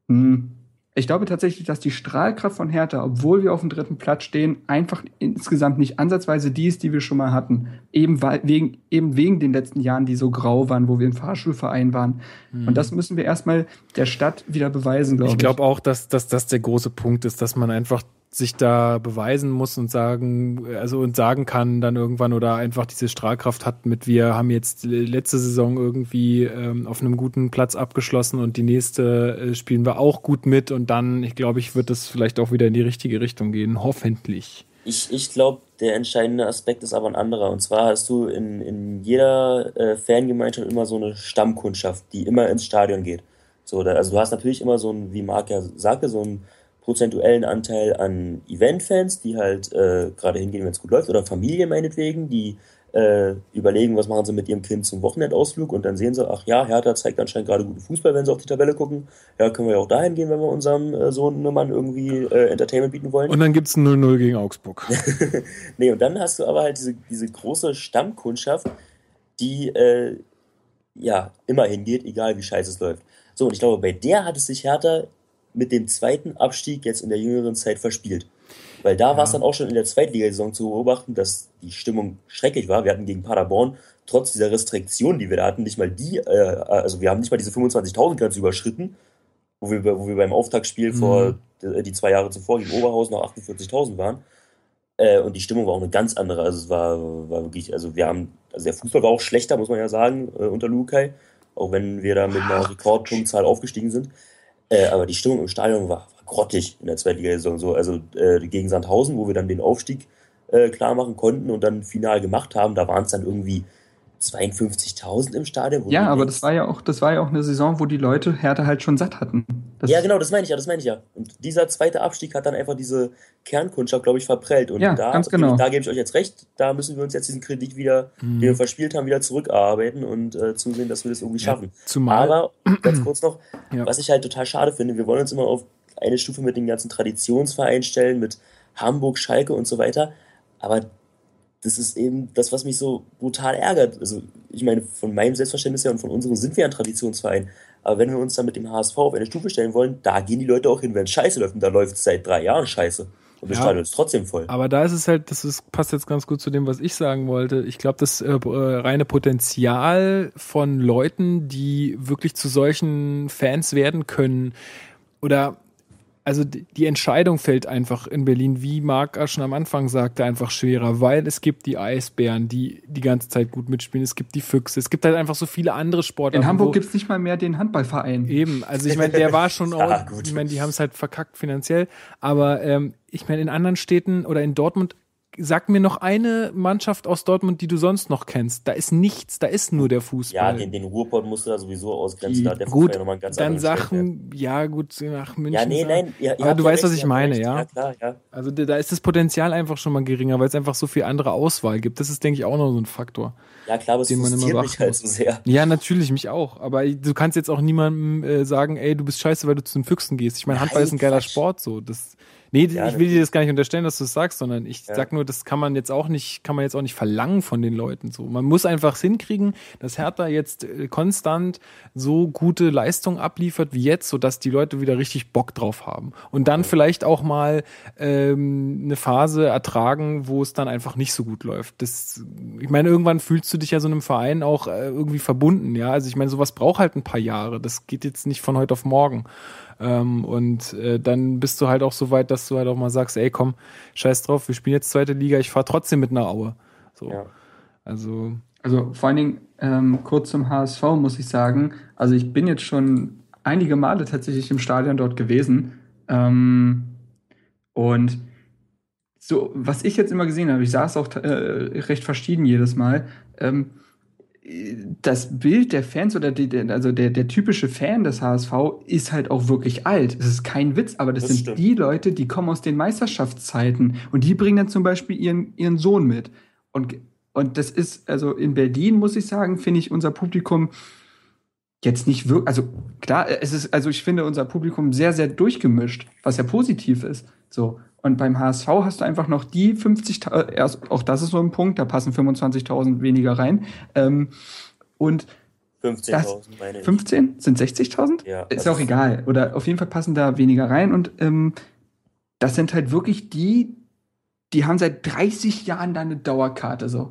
hm, ich glaube tatsächlich, dass die Strahlkraft von Hertha, obwohl wir auf dem dritten Platz stehen, einfach insgesamt nicht ansatzweise die ist, die wir schon mal hatten. Eben, wegen, eben wegen den letzten Jahren, die so grau waren, wo wir ein Fahrschulverein waren. Und das müssen wir erstmal der Stadt wieder beweisen, glaube ich. Ich glaube auch, dass, dass das der große Punkt ist, dass man einfach sich da beweisen muss und sagen, also und sagen kann dann irgendwann oder einfach diese Strahlkraft hat mit, wir haben jetzt letzte Saison irgendwie ähm, auf einem guten Platz abgeschlossen und die nächste äh, spielen wir auch gut mit und dann, ich glaube, ich wird das vielleicht auch wieder in die richtige Richtung gehen, hoffentlich. Ich, ich glaube, der entscheidende Aspekt ist aber ein anderer. Und zwar hast du in, in jeder äh, Fangemeinschaft immer so eine Stammkundschaft, die immer ins Stadion geht. So, da, also du hast natürlich immer so ein, wie Marc ja sagte, so einen prozentuellen Anteil an Event-Fans, die halt äh, gerade hingehen, wenn es gut läuft, oder Familien meinetwegen, die äh, überlegen, was machen sie mit ihrem Kind zum Wochenendausflug und dann sehen sie, ach ja, Hertha zeigt anscheinend gerade guten Fußball, wenn sie auf die Tabelle gucken. Ja, können wir ja auch dahin gehen, wenn wir unserem äh, Sohn Mann irgendwie äh, Entertainment bieten wollen. Und dann gibt's ein 0-0 gegen Augsburg. Nee, und dann hast du aber halt diese, diese große Stammkundschaft, die äh, ja immer hingeht, egal wie scheiße es läuft. So, und ich glaube, bei der hat es sich Hertha mit dem zweiten Abstieg jetzt in der jüngeren Zeit verspielt. Weil da war es dann auch schon in der Zweitligasaison zu beobachten, dass die Stimmung schrecklich war. Wir hatten gegen Paderborn trotz dieser Restriktionen, die wir da hatten, nicht mal die, äh, also wir haben nicht mal diese 25.000 Grenze überschritten, wo wir, wo wir beim Auftaktspiel vor äh, die zwei Jahre zuvor gegen Oberhausen noch 48.000 waren. Äh, und die Stimmung war auch eine ganz andere. Also es war, war wirklich, also wir haben, also der Fußball war auch schlechter, muss man ja sagen, äh, unter Lukai. Auch wenn wir da mit einer Rekordpunktzahl aufgestiegen sind. Äh, aber die Stimmung im Stadion war, war grottig in der Zweitligasaison. So, also äh, gegen Sandhausen, wo wir dann den Aufstieg äh, klar machen konnten und dann final gemacht haben, da waren es dann irgendwie 52.000 im Stadion. Ja, aber denkst, das war ja auch, das war ja auch eine Saison, wo die Leute Hertha halt schon satt hatten. Das Ja, genau, das meine ich ja, das meine ich ja. Und dieser zweite Abstieg hat dann einfach diese Kernkundschaft, glaube ich, verprellt. Und Ja, da, ganz genau. da gebe ich euch jetzt recht, da müssen wir uns jetzt diesen Kredit wieder, den wir verspielt haben, wieder zurückarbeiten und äh, zusehen, dass wir das irgendwie schaffen. Zumal, Aber, ganz kurz noch, Ja. was ich halt total schade finde, wir wollen uns immer auf eine Stufe mit den ganzen Traditionsvereinen stellen, mit Hamburg, Schalke und so weiter. Aber das ist eben das, was mich so brutal ärgert. Also, ich meine, von meinem Selbstverständnis her und von unserem sind wir ein Traditionsverein. Aber wenn wir uns dann mit dem HSV auf eine Stufe stellen wollen, da gehen die Leute auch hin, wenn es scheiße läuft. Und da läuft es seit drei Jahren scheiße. Und das Ja. Stadion ist trotzdem voll. Aber da ist es halt, das ist, passt jetzt ganz gut zu dem, was ich sagen wollte. Ich glaube, das äh, äh, reine Potenzial von Leuten, die wirklich zu solchen Fans werden können, oder also die Entscheidung fällt einfach in Berlin, wie Marc schon am Anfang sagte, einfach schwerer, weil es gibt die Eisbären, die die ganze Zeit gut mitspielen, es gibt die Füchse, es gibt halt einfach so viele andere Sportarten. In Hamburg wo- gibt's nicht mal mehr den Handballverein. Eben, also ich meine, der war schon auch, gut. ich meine, die haben es halt verkackt finanziell, aber ähm, ich meine, in anderen Städten oder in Dortmund, sag mir noch eine Mannschaft aus Dortmund, die du sonst noch kennst. Da ist nichts, da ist nur der Ja, Fußball. den, den Ruhrpott musst du da sowieso ausgrenzen. Die- Da der Gut, ja ganz dann. Sachen, ja gut, nach München. Ja, nee, sagen. nein. Aber habt du ja weißt, was recht, ich ihr habt meine, ja? Ja, klar, ja. Also da ist das Potenzial einfach schon mal geringer, weil es einfach so viel andere Auswahl gibt. Das ist, denke ich, auch noch so ein Faktor. Ja, klar, aber es Den man immer frustriert mich halt so sehr. Ja, natürlich, mich auch. Aber du kannst jetzt auch niemandem äh, sagen, ey, du bist scheiße, weil du zu den Füchsen gehst. Ich meine, Handball ist ein geiler Quatsch. Sport, so. Das, nee, Ja, ich will dir das gar nicht unterstellen, dass du es sagst, sondern ich Ja. sag nur, das kann man jetzt auch nicht, kann man jetzt auch nicht verlangen von den Leuten, so. Man muss einfach hinkriegen, dass Hertha jetzt äh, konstant so gute Leistung abliefert wie jetzt, sodass die Leute wieder richtig Bock drauf haben. Und dann vielleicht auch mal ähm, eine Phase ertragen, wo es dann einfach nicht so gut läuft. Das, ich meine, irgendwann fühlst du dich ja so einem Verein auch äh, irgendwie verbunden, ja. Also ich meine, sowas braucht halt ein paar Jahre. Das geht jetzt nicht von heute auf morgen. Ähm, und äh, dann bist du halt auch so weit, dass du halt auch mal sagst, ey, komm, scheiß drauf, wir spielen jetzt zweite Liga, ich fahre trotzdem mit einer Aue. So. Ja. Also, Also vor allen Dingen ähm, kurz zum HSV muss ich sagen, also ich bin jetzt schon einige Male tatsächlich im Stadion dort gewesen ähm, und so, was ich jetzt immer gesehen habe, ich saß auch äh, recht verschieden jedes Mal, ähm, das Bild der Fans oder die, also der, der typische Fan des HSV ist halt auch wirklich alt. Es ist kein Witz, aber das, Das sind stimmt. die Leute, die kommen aus den Meisterschaftszeiten und die bringen dann zum Beispiel ihren, ihren Sohn mit. Und, und das ist, also in Berlin, muss ich sagen, finde ich unser Publikum jetzt nicht wirklich, also klar, es ist, also ich finde unser Publikum sehr, sehr durchgemischt, was ja positiv ist. So. Und beim HSV hast du einfach noch die 50, äh, erst, auch das ist so ein Punkt, da passen 25.000 weniger rein. Ähm, und 15.000 meine ich. 15? Sind 60.000? Ja, Ist also- auch egal. Oder auf jeden Fall passen da weniger rein. Und ähm, das sind halt wirklich die, die haben seit 30 Jahren da eine Dauerkarte so.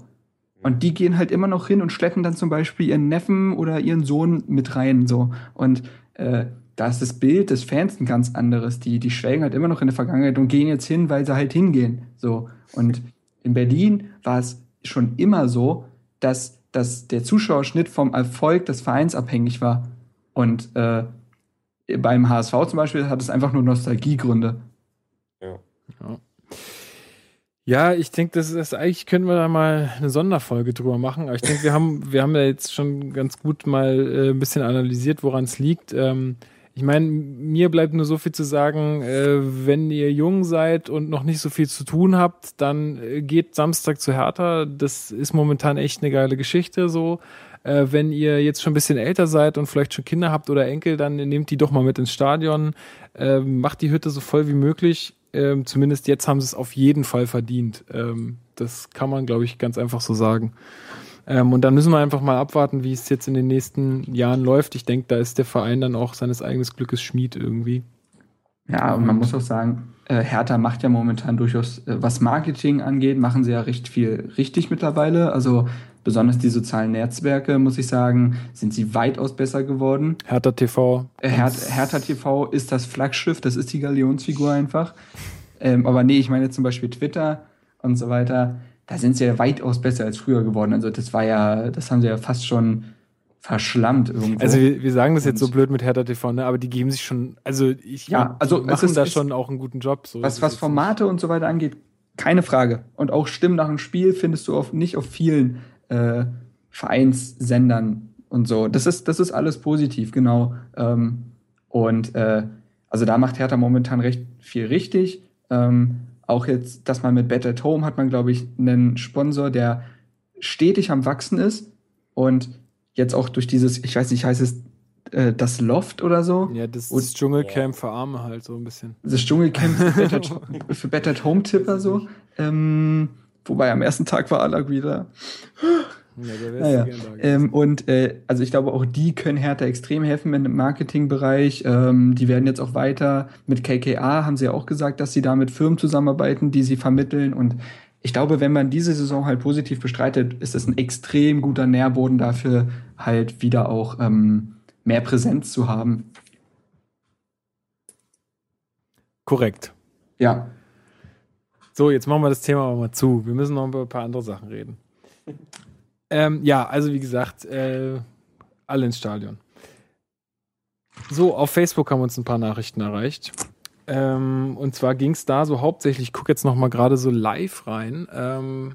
Und die gehen halt immer noch hin und schleppen dann zum Beispiel ihren Neffen oder ihren Sohn mit rein. so. Und äh, da ist das Bild des Fans ein ganz anderes. Die, die schwelgen halt immer noch in der Vergangenheit und gehen jetzt hin, weil sie halt hingehen. So. Und in Berlin war es schon immer so, dass, dass der Zuschauerschnitt vom Erfolg des Vereins abhängig war. Und äh, beim HSV zum Beispiel hat es einfach nur Nostalgiegründe. Ja, ich denke, das ist eigentlich können wir da mal eine Sonderfolge drüber machen. Aber ich denke, wir haben, wir haben ja jetzt schon ganz gut mal äh, ein bisschen analysiert, woran es liegt. Ähm, ich meine, mir bleibt nur so viel zu sagen, äh, wenn ihr jung seid und noch nicht so viel zu tun habt, dann äh, geht Samstag zu Hertha. Das ist momentan echt eine geile Geschichte so. Äh, wenn ihr jetzt schon ein bisschen älter seid und vielleicht schon Kinder habt oder Enkel, dann nehmt die doch mal mit ins Stadion. Ähm, macht die Hütte so voll wie möglich. Ähm, zumindest jetzt haben sie es auf jeden Fall verdient. Ähm, das kann man, glaube ich, ganz einfach so sagen. Ähm, und dann müssen wir einfach mal abwarten, wie es jetzt in den nächsten Jahren läuft. Ich denke, da ist der Verein dann auch seines eigenen Glückes Schmied irgendwie. Ja, und man muss auch sagen, äh, Hertha macht ja momentan durchaus, äh, was Marketing angeht, machen sie ja recht viel richtig mittlerweile. Also besonders die sozialen Netzwerke, muss ich sagen, sind sie weitaus besser geworden. Hertha TV. Äh, Her Hertha TV ist das Flaggschiff, das ist die Galionsfigur einfach. Ähm, aber nee, ich meine zum Beispiel Twitter und so weiter, da sind sie ja weitaus besser als früher geworden. Also das war ja, das haben sie ja fast schon verschlammt irgendwo. Also wir, wir sagen das jetzt so Und- blöd mit Hertha TV, ne? aber die geben sich schon, also ich Ja, also die es machen ist- da schon auch einen guten Job. So. was, was Formate und so weiter angeht, keine Frage. Und auch Stimmen nach dem Spiel findest du auf, nicht auf vielen äh, Vereinssendern und so. Das ist, das ist alles positiv, genau. Ähm, und äh, also da macht Hertha momentan recht viel richtig. Ähm, auch jetzt, dass man mit Bet at Home hat man, glaube ich, einen Sponsor, der stetig am Wachsen ist und jetzt auch durch dieses, ich weiß nicht, heißt es äh, das Loft oder so? Ja, das Und- ist Dschungelcamp für Arme halt so ein bisschen. das Dschungelcamp für Better, für Better Home Tipper so. Ähm, wobei am ersten Tag war Alak wieder. Ja, Naja. Ähm, und äh, also ich glaube, auch die können Hertha extrem helfen im Marketingbereich. Ähm, die werden jetzt auch weiter mit KKA, haben sie ja auch gesagt, dass sie da mit Firmen zusammenarbeiten, die sie vermitteln. Und ich glaube, wenn man diese Saison halt positiv bestreitet, ist es ein extrem guter Nährboden dafür, halt wieder auch ähm, mehr Präsenz zu haben. Korrekt. Ja. So, jetzt machen wir das Thema aber mal zu. Wir müssen noch über ein paar andere Sachen reden. Ähm, ja, also wie gesagt, äh, alle ins Stadion. So, auf Facebook haben uns ein paar Nachrichten erreicht. Ähm, und zwar ging es da so hauptsächlich, ich gucke jetzt noch mal gerade so live rein, ähm,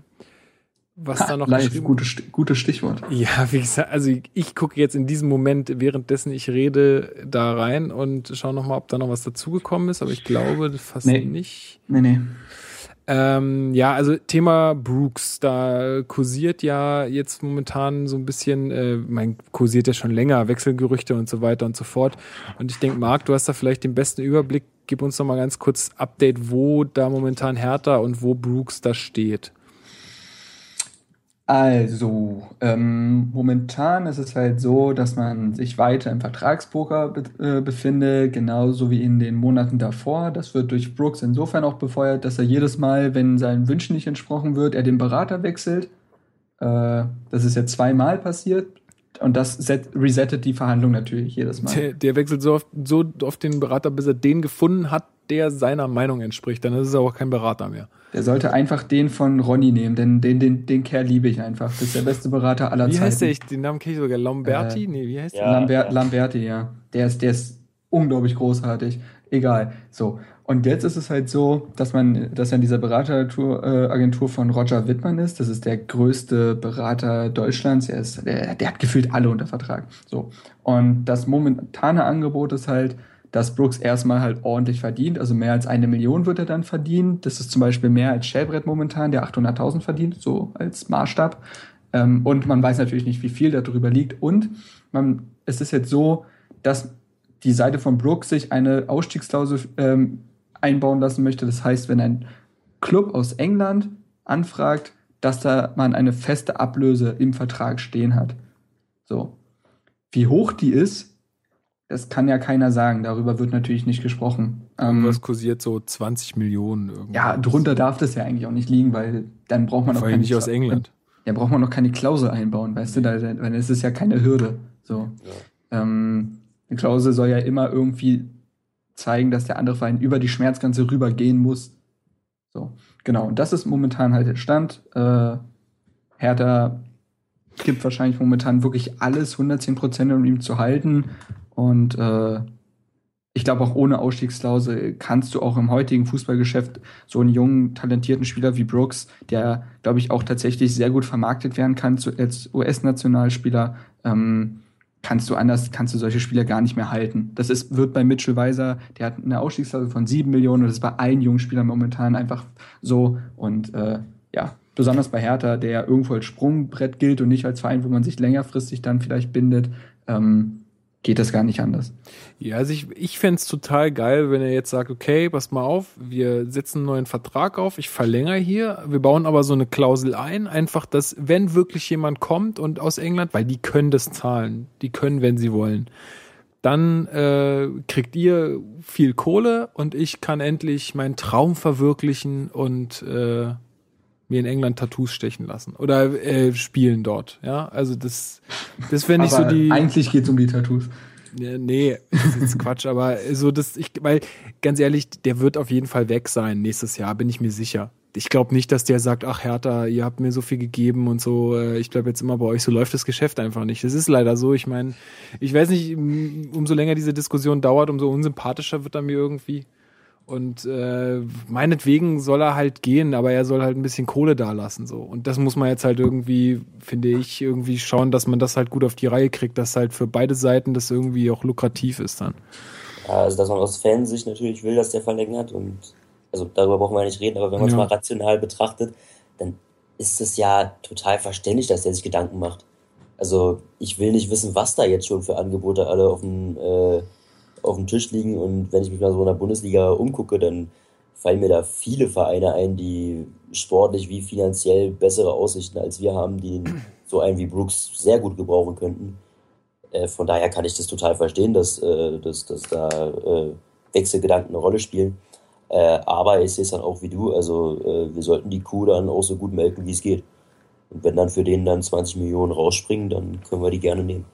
was da noch Live, gutes, gutes Stichwort. Ja, wie gesagt, also ich, ich gucke jetzt in diesem Moment, währenddessen ich rede, da rein und schaue noch mal, ob da noch was dazugekommen ist, aber ich glaube fast Nee. nicht. Nee, nee. Ähm, ja, also Thema Brooks, da kursiert ja jetzt momentan so ein bisschen, äh, mein kursiert ja schon länger, Wechselgerüchte und so weiter und so fort. Und ich denke, Marc, du hast da vielleicht den besten Überblick. Gib uns noch mal ganz kurz Update, wo da momentan Hertha und wo Brooks da steht. Also, ähm, momentan ist es halt so, dass man sich weiter im Vertragspoker be äh, befindet, genauso wie in den Monaten davor. Das wird durch Brooks insofern auch befeuert, dass er jedes Mal, wenn seinen Wünschen nicht entsprochen wird, er den Berater wechselt. Äh, das ist jetzt zweimal passiert. Und das set resettet die Verhandlung natürlich jedes Mal. Der, der wechselt so oft, so oft den Berater, bis er den gefunden hat, der seiner Meinung entspricht. Dann ist es auch kein Berater mehr. Der sollte einfach den von Ronny nehmen, denn den, den, den Kerl liebe ich einfach. Das ist der beste Berater aller Wie Zeiten. heißt der? Ich, den Namen kenne ich sogar. Lamberti? Äh, nee, wie heißt ja. der? Lambert, ja. Lamberti, ja. Der ist, der ist unglaublich großartig. Egal. So. Und jetzt ist es halt so, dass man, dass er in dieser Berateragentur äh, von Roger Wittmann ist. Das ist der größte Berater Deutschlands. Er ist, der, der hat gefühlt alle unter Vertrag. So. Und das momentane Angebot ist halt, dass Brooks erstmal halt ordentlich verdient. Also mehr als eine Million wird er dann verdienen. Das ist zum Beispiel mehr als Shellbrett momentan, der 800.000 verdient, so als Maßstab. Ähm, und man weiß natürlich nicht, wie viel darüber liegt. Und man, es ist jetzt so, dass die Seite von Brooks sich eine Ausstiegsklausel ähm, einbauen lassen möchte. Das heißt, wenn ein Club aus England anfragt, dass da man eine feste Ablöse im Vertrag stehen hat. So. Wie hoch die ist, das kann ja keiner sagen. Darüber wird natürlich nicht gesprochen. Ähm, Was kursiert so 20 Millionen irgendwie. Ja, drunter darf das ja eigentlich auch nicht liegen, weil dann braucht man auch keine nicht aus England. Ja, braucht man noch keine Klausel einbauen, weißt du, da, dann ist es ja keine Hürde. So. Ja. Ähm, eine Klausel soll ja immer irgendwie zeigen, dass der andere Verein über die Schmerzgrenze rübergehen muss. So, genau. Und das ist momentan halt der Stand. Äh, Hertha gibt wahrscheinlich momentan wirklich alles, 110 Prozent, um ihn zu halten. Und äh, ich glaube, auch ohne Ausstiegsklausel kannst du auch im heutigen Fußballgeschäft so einen jungen, talentierten Spieler wie Brooks, der, glaube ich, auch tatsächlich sehr gut vermarktet werden kann als US-Nationalspieler, ähm, kannst du anders, kannst du solche Spieler gar nicht mehr halten. Das ist, wird bei Mitchell Weiser, der hat eine Ausstiegsklausel von sieben Millionen und das ist bei allen jungen Spielern momentan einfach so. Und äh, ja, besonders bei Hertha, der irgendwo als Sprungbrett gilt und nicht als Verein, wo man sich längerfristig dann vielleicht bindet, ähm, geht das gar nicht anders. Ja, also ich, ich fände es total geil, wenn er jetzt sagt, okay, pass mal auf, wir setzen einen neuen Vertrag auf, ich verlängere hier, wir bauen aber so eine Klausel ein, einfach, dass wenn wirklich jemand kommt und aus England, weil die können das zahlen, die können, wenn sie wollen, dann äh, kriegt ihr viel Kohle und ich kann endlich meinen Traum verwirklichen und äh, mir in England Tattoos stechen lassen oder äh, spielen dort. Ja, also das, das wäre nicht so die. Eigentlich geht's um die Tattoos. Ja, nee, das ist Quatsch, aber so das, ich, weil ganz ehrlich, der wird auf jeden Fall weg sein nächstes Jahr, bin ich mir sicher. Ich glaube nicht, dass der sagt, ach Hertha, ihr habt mir so viel gegeben und so, äh, ich glaube jetzt immer bei euch, so läuft das Geschäft einfach nicht. Das ist leider so. Ich meine, ich weiß nicht, umso länger diese Diskussion dauert, umso unsympathischer wird er mir irgendwie. Und äh, meinetwegen soll er halt gehen, aber er soll halt ein bisschen Kohle da lassen. So. Und das muss man jetzt halt irgendwie, finde ich, irgendwie schauen, dass man das halt gut auf die Reihe kriegt, dass halt für beide Seiten das irgendwie auch lukrativ ist dann. Also dass man aus Fansicht natürlich will, dass der verlängert und also darüber brauchen wir ja nicht reden, aber wenn man es ja. mal rational betrachtet, dann ist es ja total verständlich, dass der sich Gedanken macht. Also ich will nicht wissen, was da jetzt schon für Angebote alle auf dem äh, auf dem Tisch liegen und wenn ich mich mal so in der Bundesliga umgucke, dann fallen mir da viele Vereine ein, die sportlich wie finanziell bessere Aussichten als wir haben, die so einen wie Brooks sehr gut gebrauchen könnten. Äh, von daher kann ich das total verstehen, dass, äh, dass, dass da äh, Wechselgedanken eine Rolle spielen. Äh, aber ich sehe es dann auch wie du, also äh, wir sollten die Kuh dann auch so gut melken, wie es geht. Und wenn dann für den dann 20 Millionen rausspringen, dann können wir die gerne nehmen.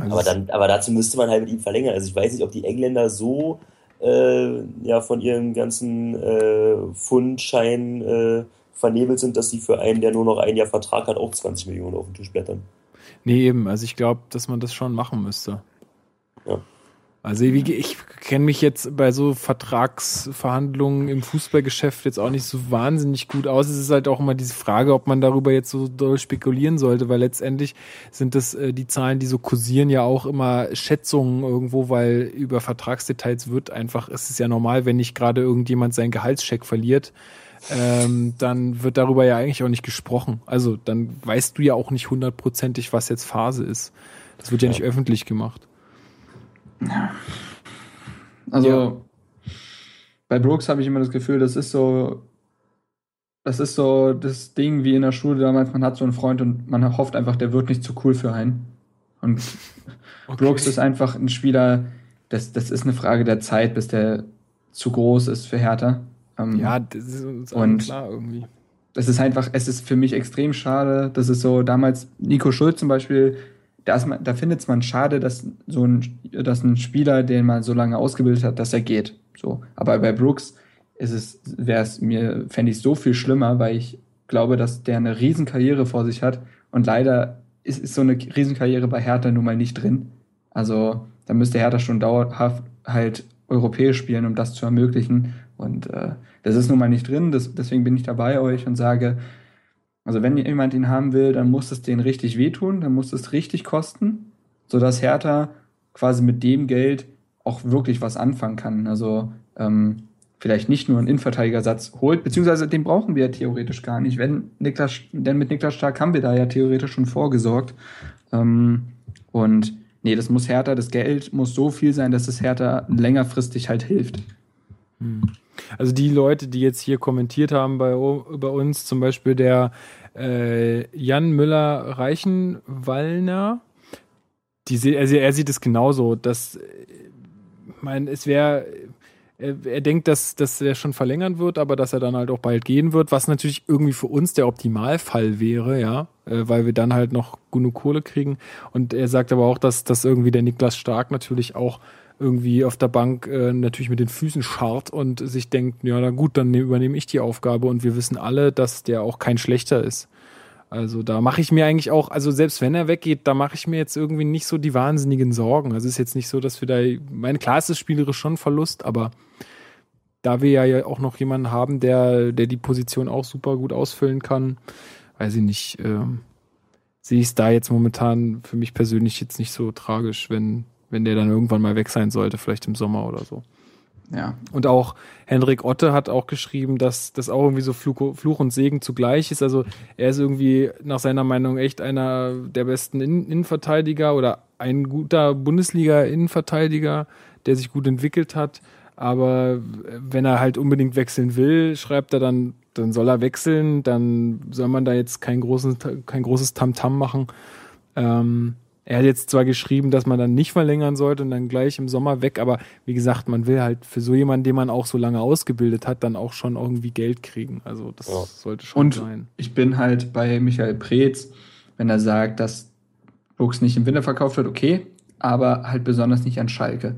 Also aber, dann, aber dazu müsste man halt mit ihm verlängern. Also ich weiß nicht, ob die Engländer so äh, ja, von ihrem ganzen äh, Fundschein äh, vernebelt sind, dass sie für einen, der nur noch ein Jahr Vertrag hat, auch 20 Millionen auf den Tisch blättern. Nee, eben. Also ich glaube, dass man das schon machen müsste. Ja. Also ich, ich kenne mich jetzt bei so Vertragsverhandlungen im Fußballgeschäft jetzt auch nicht so wahnsinnig gut aus. Es ist halt auch immer diese Frage, ob man darüber jetzt so doll spekulieren sollte, weil letztendlich sind das äh, die Zahlen, die so kursieren, ja auch immer Schätzungen irgendwo, weil über Vertragsdetails wird einfach, es ist ja normal, wenn nicht gerade irgendjemand seinen Gehaltscheck verliert, ähm, dann wird darüber ja eigentlich auch nicht gesprochen. Also dann weißt du ja auch nicht hundertprozentig, was jetzt Phase ist. Das wird ja nicht öffentlich gemacht. Ja. Also ja. bei Brooks habe ich immer das Gefühl, das ist so, das ist so das Ding wie in der Schule damals, man hat so einen Freund und man hofft einfach, der wird nicht zu cool für einen. Und okay. Brooks ist einfach ein Spieler, das, das ist eine Frage der Zeit, bis der zu groß ist für Hertha. Ähm, ja, das ist uns und klar irgendwie. Es ist einfach, es ist für mich extrem schade. Das ist so damals Nico Schulz zum Beispiel, da, man, da findet man schade, dass so ein, dass ein Spieler, den man so lange ausgebildet hat, dass er geht. So. Aber bei Brooks ist es, wäre es mir, fände ich so viel schlimmer, weil ich glaube, dass der eine Riesenkarriere vor sich hat und leider ist, ist so eine Riesenkarriere bei Hertha nun mal nicht drin. Also da müsste Hertha schon dauerhaft halt europäisch spielen, um das zu ermöglichen. Und äh, das ist nun mal nicht drin, das, deswegen bin ich da bei euch und sage, also wenn jemand ihn haben will, dann muss es den richtig wehtun, dann muss es richtig kosten, sodass Hertha quasi mit dem Geld auch wirklich was anfangen kann. Also ähm, vielleicht nicht nur einen Innenverteidigersatz holt, beziehungsweise den brauchen wir ja theoretisch gar nicht. Wenn Niklas, denn mit Niklas Stark haben wir da ja theoretisch schon vorgesorgt. Ähm, und nee, das muss Hertha, das Geld muss so viel sein, dass es Hertha längerfristig halt hilft. Also die Leute, die jetzt hier kommentiert haben bei, bei uns, zum Beispiel der äh, Jan Müller-Reichenwallner, die, also er sieht es genauso, dass äh, mein, es wäre, er, er denkt, dass, dass er schon verlängern wird, aber dass er dann halt auch bald gehen wird, was natürlich irgendwie für uns der Optimalfall wäre, ja, äh, weil wir dann halt noch genug Kohle kriegen. Und er sagt aber auch, dass, dass irgendwie der Niklas Stark natürlich auch irgendwie auf der Bank äh, natürlich mit den Füßen scharrt und sich denkt, ja, na gut, dann ne- übernehme ich die Aufgabe und wir wissen alle, dass der auch kein schlechter ist. Also da mache ich mir eigentlich auch, also selbst wenn er weggeht, da mache ich mir jetzt irgendwie nicht so die wahnsinnigen Sorgen. Also es ist jetzt nicht so, dass wir da, meine klar ist spielerisch schon Verlust, aber da wir ja auch noch jemanden haben, der, der die Position auch super gut ausfüllen kann, weiß ich nicht, ähm, sehe ich es da jetzt momentan für mich persönlich jetzt nicht so tragisch, wenn, wenn der dann irgendwann mal weg sein sollte, vielleicht im Sommer oder so. Ja. Und auch Henrik Otte hat auch geschrieben, dass das auch irgendwie so Fluch, und Segen zugleich ist. Also er ist irgendwie nach seiner Meinung echt einer der besten Innen Innenverteidiger oder ein guter Bundesliga-Innenverteidiger, der sich gut entwickelt hat. Aber wenn er halt unbedingt wechseln will, schreibt er dann, dann soll er wechseln, dann soll man da jetzt kein, großen, kein großes Tamtam machen. Ähm, er hat jetzt zwar geschrieben, dass man dann nicht verlängern sollte und dann gleich im Sommer weg, aber wie gesagt, man will halt für so jemanden, den man auch so lange ausgebildet hat, dann auch schon irgendwie Geld kriegen. Also das Ja. sollte schon Und sein. ich bin halt bei Michael Preetz, wenn er sagt, dass Brooks nicht im Winter verkauft wird, okay, aber halt besonders nicht an Schalke.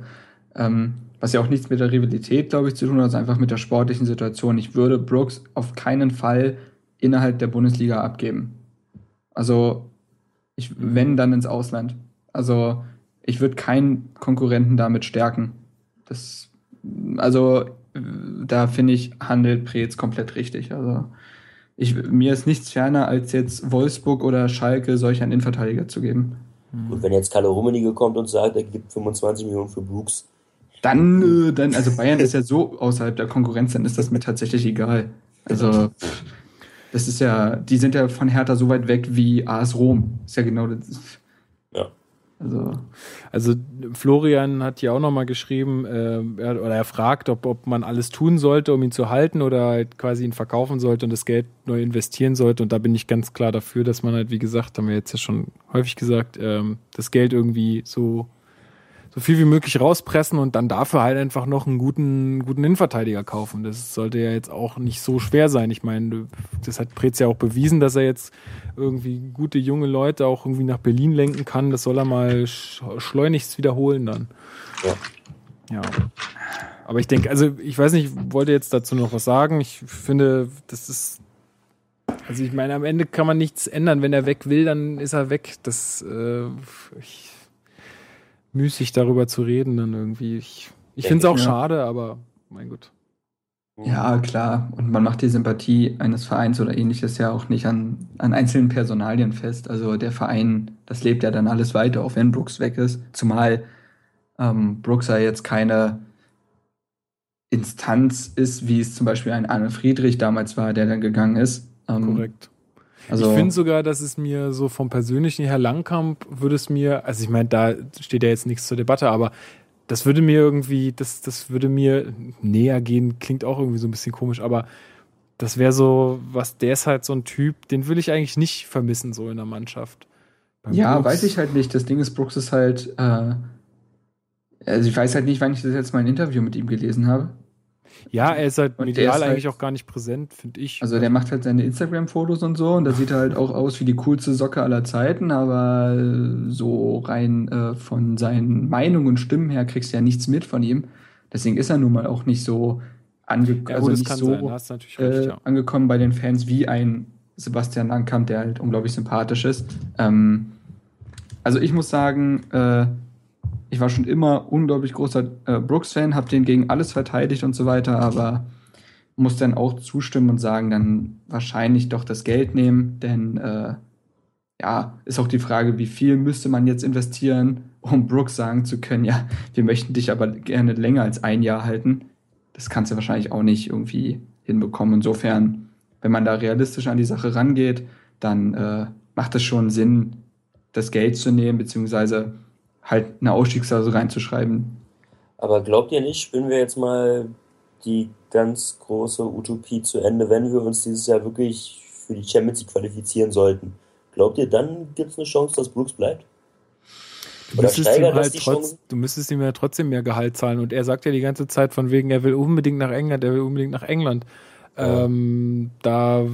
Ähm, was ja auch nichts mit der Rivalität, glaube ich, zu tun hat, sondern einfach mit der sportlichen Situation. Ich würde Brooks auf keinen Fall innerhalb der Bundesliga abgeben. Also, ich, wenn, dann ins Ausland. Also, ich würde keinen Konkurrenten damit stärken. Das, also, da finde ich, handelt Preetz komplett richtig. Also, ich, mir ist nichts ferner, als jetzt Wolfsburg oder Schalke solch einen Innenverteidiger zu geben. Und wenn jetzt Kalle Rummenigge kommt und sagt, er gibt 25 Millionen für Brooks, Dann, äh, dann, also Bayern ist ja so außerhalb der Konkurrenz, dann ist das mir tatsächlich egal. Also, pff, das ist ja, die sind ja von Hertha so weit weg wie AS Rom. Ist ja genau das. Ja. Also, Also Florian hat hier auch nochmal geschrieben, äh, er, oder er fragt, ob, ob man alles tun sollte, um ihn zu halten oder halt quasi ihn verkaufen sollte und das Geld neu investieren sollte. Und da bin ich ganz klar dafür, dass man halt, wie gesagt, haben wir jetzt ja schon häufig gesagt, ähm, das Geld irgendwie so so viel wie möglich rauspressen und dann dafür halt einfach noch einen guten, guten Innenverteidiger kaufen. Das sollte ja jetzt auch nicht so schwer sein. Ich meine, das hat Preetz ja auch bewiesen, dass er jetzt irgendwie gute junge Leute auch irgendwie nach Berlin lenken kann. Das soll er mal sch schleunigst wiederholen dann. Ja. Ja. Aber ich denke, also ich weiß nicht, ich wollte jetzt dazu noch was sagen. Ich finde, das ist also ich meine, am Ende kann man nichts ändern. Wenn er weg will, dann ist er weg. Das äh, ich, müßig darüber zu reden dann irgendwie. Ich, ich finde es auch Ja. schade, aber mein Gott. ja, klar. Und man macht die Sympathie eines Vereins oder ähnliches ja auch nicht an, an einzelnen Personalien fest. Also der Verein, das lebt ja dann alles weiter, auch wenn Brooks weg ist. Zumal ähm, Brooks ja jetzt keine Instanz ist, wie es zum Beispiel ein Arne Friedrich damals war, der dann gegangen ist. Ähm, Korrekt. Also, ich finde sogar, dass es mir so vom persönlichen her Langkamp würde es mir, also ich meine, da steht ja jetzt nichts zur Debatte, aber das würde mir irgendwie, das, das würde mir näher gehen, klingt auch irgendwie so ein bisschen komisch, aber das wäre so, was, der ist halt so ein Typ, den will ich eigentlich nicht vermissen, so in der Mannschaft. Beim Ja, Brooks- weiß ich halt nicht. Das Ding ist, Brooks ist halt, äh, also ich weiß halt nicht, wann ich das jetzt mal ein Interview mit ihm gelesen habe. Ja, er ist halt Und medial ist halt- eigentlich auch gar nicht präsent, finde ich. Also der macht halt seine Instagram-Fotos und so und da sieht er halt auch aus wie die coolste Socke aller Zeiten, aber äh, so rein äh, von seinen Meinungen und Stimmen her kriegst du ja nichts mit von ihm. Deswegen ist er nun mal auch nicht so angekommen, ja, also nicht so äh, ja. angekommen bei den Fans wie ein Sebastian Langkamp, der halt unglaublich sympathisch ist. Ähm, also ich muss sagen, äh, ich war schon immer unglaublich großer äh, Brooks-Fan, habe den gegen alles verteidigt und so weiter, aber muss dann auch zustimmen und sagen, dann wahrscheinlich doch das Geld nehmen, denn äh, ja, ist auch die Frage, wie viel müsste man jetzt investieren, um Brooks sagen zu können, ja, wir möchten dich aber gerne länger als ein Jahr halten. Das kannst du wahrscheinlich auch nicht irgendwie hinbekommen. Insofern, wenn man da realistisch an die Sache rangeht, dann äh, macht es schon Sinn, das Geld zu nehmen, beziehungsweise halt eine Ausstiegsklausel reinzuschreiben. Aber glaubt ihr nicht, spielen wir jetzt mal die ganz große Utopie zu Ende, wenn wir uns dieses Jahr wirklich für die Champions League qualifizieren sollten? Glaubt ihr, dann gibt es eine Chance, dass Brooks bleibt? Du Oder müsstest, ihm halt trotz, du müsstest ihm ja trotzdem mehr Gehalt zahlen. Und er sagt ja die ganze Zeit von wegen, er will unbedingt nach England, er will unbedingt nach England. Ja. Ähm, da,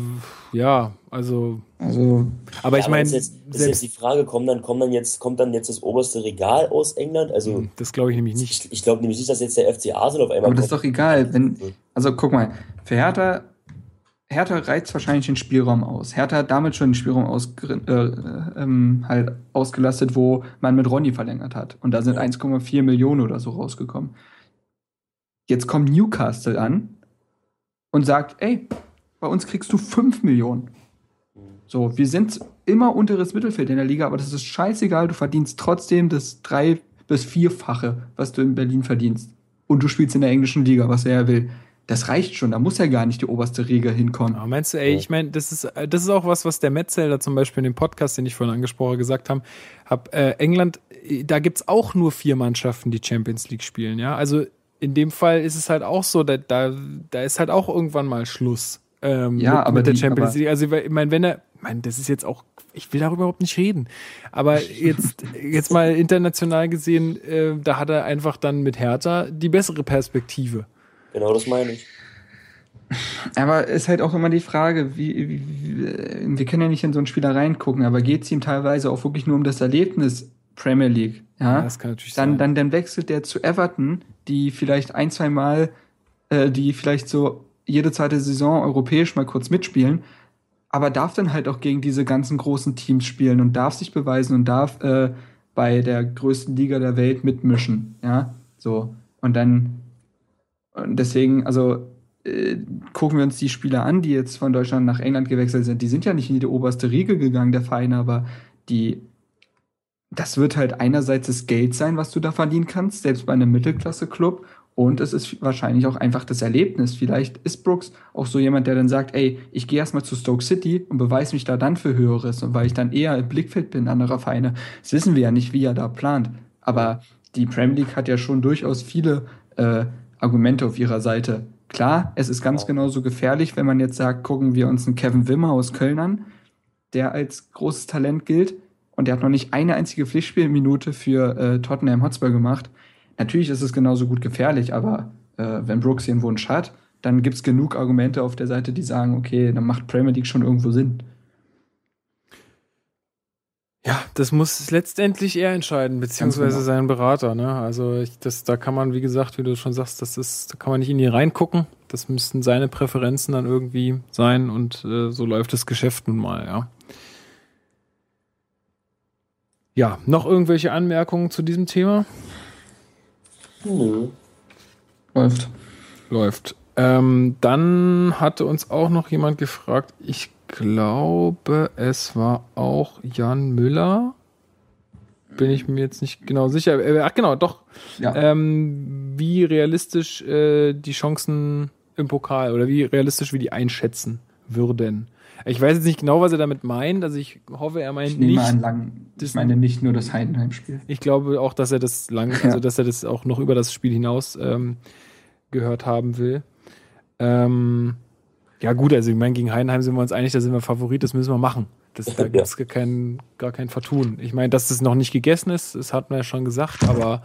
ja, also, Also, aber ich meine, ist jetzt, ist jetzt selbst, die Frage, kommt dann, kommt dann jetzt, kommt dann jetzt das oberste Regal aus England? Also, das glaube ich nämlich nicht. ich, ich glaube nämlich nicht, dass jetzt der FC Arsenal auf einmal aber das ist doch egal, wenn, also guck mal, für Hertha, Hertha reizt wahrscheinlich den Spielraum aus. Hertha hat damit schon den Spielraum aus, äh, äh, ähm, halt ausgelastet, wo man mit Ronny verlängert hat. Und da sind Ja. 1,4 Millionen oder so rausgekommen. Jetzt kommt Newcastle an und sagt, ey, bei uns kriegst du 5 Millionen. So, wir sind immer unteres Mittelfeld in der Liga, aber das ist scheißegal, du verdienst trotzdem das drei- bis vierfache, was du in Berlin verdienst. Und du spielst in der englischen Liga, was er ja will. Das reicht schon, da muss ja gar nicht die oberste Riege hinkommen. Aber meinst du, ey, ich meine, das ist, äh, das ist auch was, was der Metzelder zum Beispiel in dem Podcast, den ich vorhin angesprochen habe, gesagt haben. Hab, äh, England, äh, da gibt's auch nur vier Mannschaften, die Champions League spielen, ja. Also in dem Fall ist es halt auch so, da, da, da ist halt auch irgendwann mal Schluss. Ähm, Ja, mit, aber mit der die- Champions League. Also ich meine, wenn er, ich meine, das ist jetzt auch, ich will darüber überhaupt nicht reden. Aber jetzt, jetzt mal international gesehen, äh, da hat er einfach dann mit Hertha die bessere Perspektive. Genau, das meine ich. Aber ist halt auch immer die Frage, wie, wie, wie wir können ja nicht in so einen Spieler reingucken, aber geht es ihm teilweise auch wirklich nur um das Erlebnis Premier League? Ja, das kann natürlich dann, sein. dann, dann wechselt der zu Everton, die vielleicht ein, zwei Mal, äh, die vielleicht so jede zweite Saison europäisch mal kurz mitspielen, aber darf dann halt auch gegen diese ganzen großen Teams spielen und darf sich beweisen und darf äh, bei der größten Liga der Welt mitmischen. Ja, so. Und dann, und deswegen, also äh, gucken wir uns die Spieler an, die jetzt von Deutschland nach England gewechselt sind. Die sind ja nicht in die oberste Riege gegangen, der Vereine, aber die, das wird halt einerseits das Geld sein, was du da verdienen kannst, selbst bei einem Mittelklasse-Club. Und es ist wahrscheinlich auch einfach das Erlebnis. Vielleicht ist Brooks auch so jemand, der dann sagt, ey, ich gehe erstmal zu Stoke City und beweise mich da dann für Höheres. Und weil ich dann eher im Blickfeld bin anderer Vereine. Das wissen wir ja nicht, wie er da plant. Aber die Premier League hat ja schon durchaus viele äh, Argumente auf ihrer Seite. Klar, es ist ganz genauso gefährlich, wenn man jetzt sagt, gucken wir uns einen Kevin Wimmer aus Köln an, der als großes Talent gilt. Und der hat noch nicht eine einzige Pflichtspielminute für äh, Tottenham Hotspur gemacht. Natürlich ist es genauso gut gefährlich, aber äh, wenn Brooks hier einen Wunsch hat, dann gibt es genug Argumente auf der Seite, die sagen, okay, dann macht Premier League schon irgendwo Sinn. Ja, das muss letztendlich er entscheiden, beziehungsweise genau. sein Berater. Ne? Also ich, das, da kann man, wie gesagt, wie du schon sagst, das ist, da kann man nicht in die reingucken. Das müssten seine Präferenzen dann irgendwie sein und äh, so läuft das Geschäft nun mal, ja. Ja, noch irgendwelche Anmerkungen zu diesem Thema? Nö. Läuft. Läuft. Ähm, dann hatte uns auch noch jemand gefragt, ich glaube, es war auch Jan Müller. Bin ich mir jetzt nicht genau sicher. Äh, Ach genau, doch. Ja. Ähm, wie realistisch äh, die Chancen im Pokal oder wie realistisch wir die einschätzen würden. Ich weiß jetzt nicht genau, was er damit meint. Also ich hoffe, er meint ich nehme nicht. an, lang. Ich meine nicht nur das Heidenheim-Spiel. Ich glaube auch, dass er das lang, Ja. also dass er das auch noch über das Spiel hinaus ähm, gehört haben will. Ähm, ja gut, also ich meine, gegen Heidenheim sind wir uns einig, da sind wir Favorit, das müssen wir machen. Das, da gibt es gar kein, gar kein Vertun. Ich meine, dass das noch nicht gegessen ist, das hat man ja schon gesagt, aber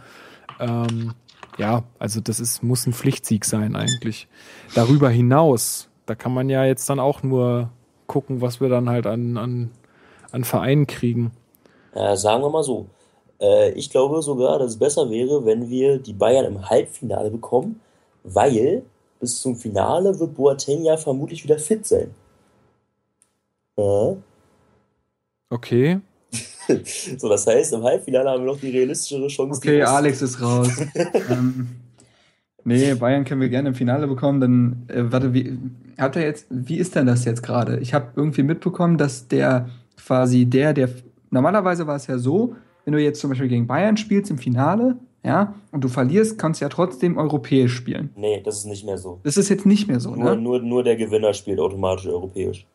ähm, ja, also das ist, muss ein Pflichtsieg sein eigentlich. Darüber hinaus, da kann man ja jetzt dann auch nur gucken, was wir dann halt an, an, an Vereinen kriegen. Äh, sagen wir mal so. Äh, ich glaube sogar, dass es besser wäre, wenn wir die Bayern im Halbfinale bekommen, weil bis zum Finale wird Boateng ja vermutlich wieder fit sein. Äh, Okay. So, das heißt, im Halbfinale haben wir noch die realistischere Chance. Okay, die Alex ist raus. ähm, nee, Bayern können wir gerne im Finale bekommen. Dann, äh, warte, wie, habt ihr jetzt, wie ist denn das jetzt gerade? Ich habe irgendwie mitbekommen, dass der quasi der, der, normalerweise war es ja so, wenn du jetzt zum Beispiel gegen Bayern spielst im Finale, ja, und du verlierst, kannst du ja trotzdem europäisch spielen. Nee, das ist nicht mehr so. Das ist jetzt nicht mehr so, Nur, ne? nur, nur der Gewinner spielt automatisch europäisch.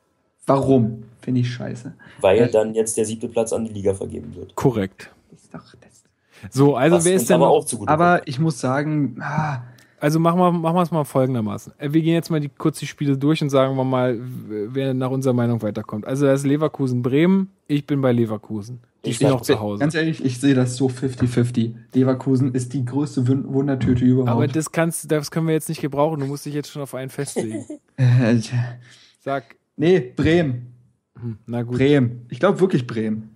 Warum? Finde ich scheiße. Weil Ja. dann jetzt der siebte Platz an die Liga vergeben wird. Korrekt. Das ist doch, das, So, also Was wer ist denn aber noch, auch zugute aber ich muss sagen, ah, Also machen wir, machen wir es mal folgendermaßen. Äh, Wir gehen jetzt mal die, kurz die Spiele durch und sagen wir mal, wer nach unserer Meinung weiterkommt. Also da ist Leverkusen Bremen, ich bin bei Leverkusen. Die Ich stehen sag- noch zu Hause. ganz ehrlich, ich sehe das so 50-50. Leverkusen ist die größte Wun- Wundertüte überhaupt. Aber das kannst, das können wir jetzt nicht gebrauchen. Du musst dich jetzt schon auf einen festlegen. Sag, nee, Bremen. hm, na gut. Bremen. Ich glaube wirklich Bremen.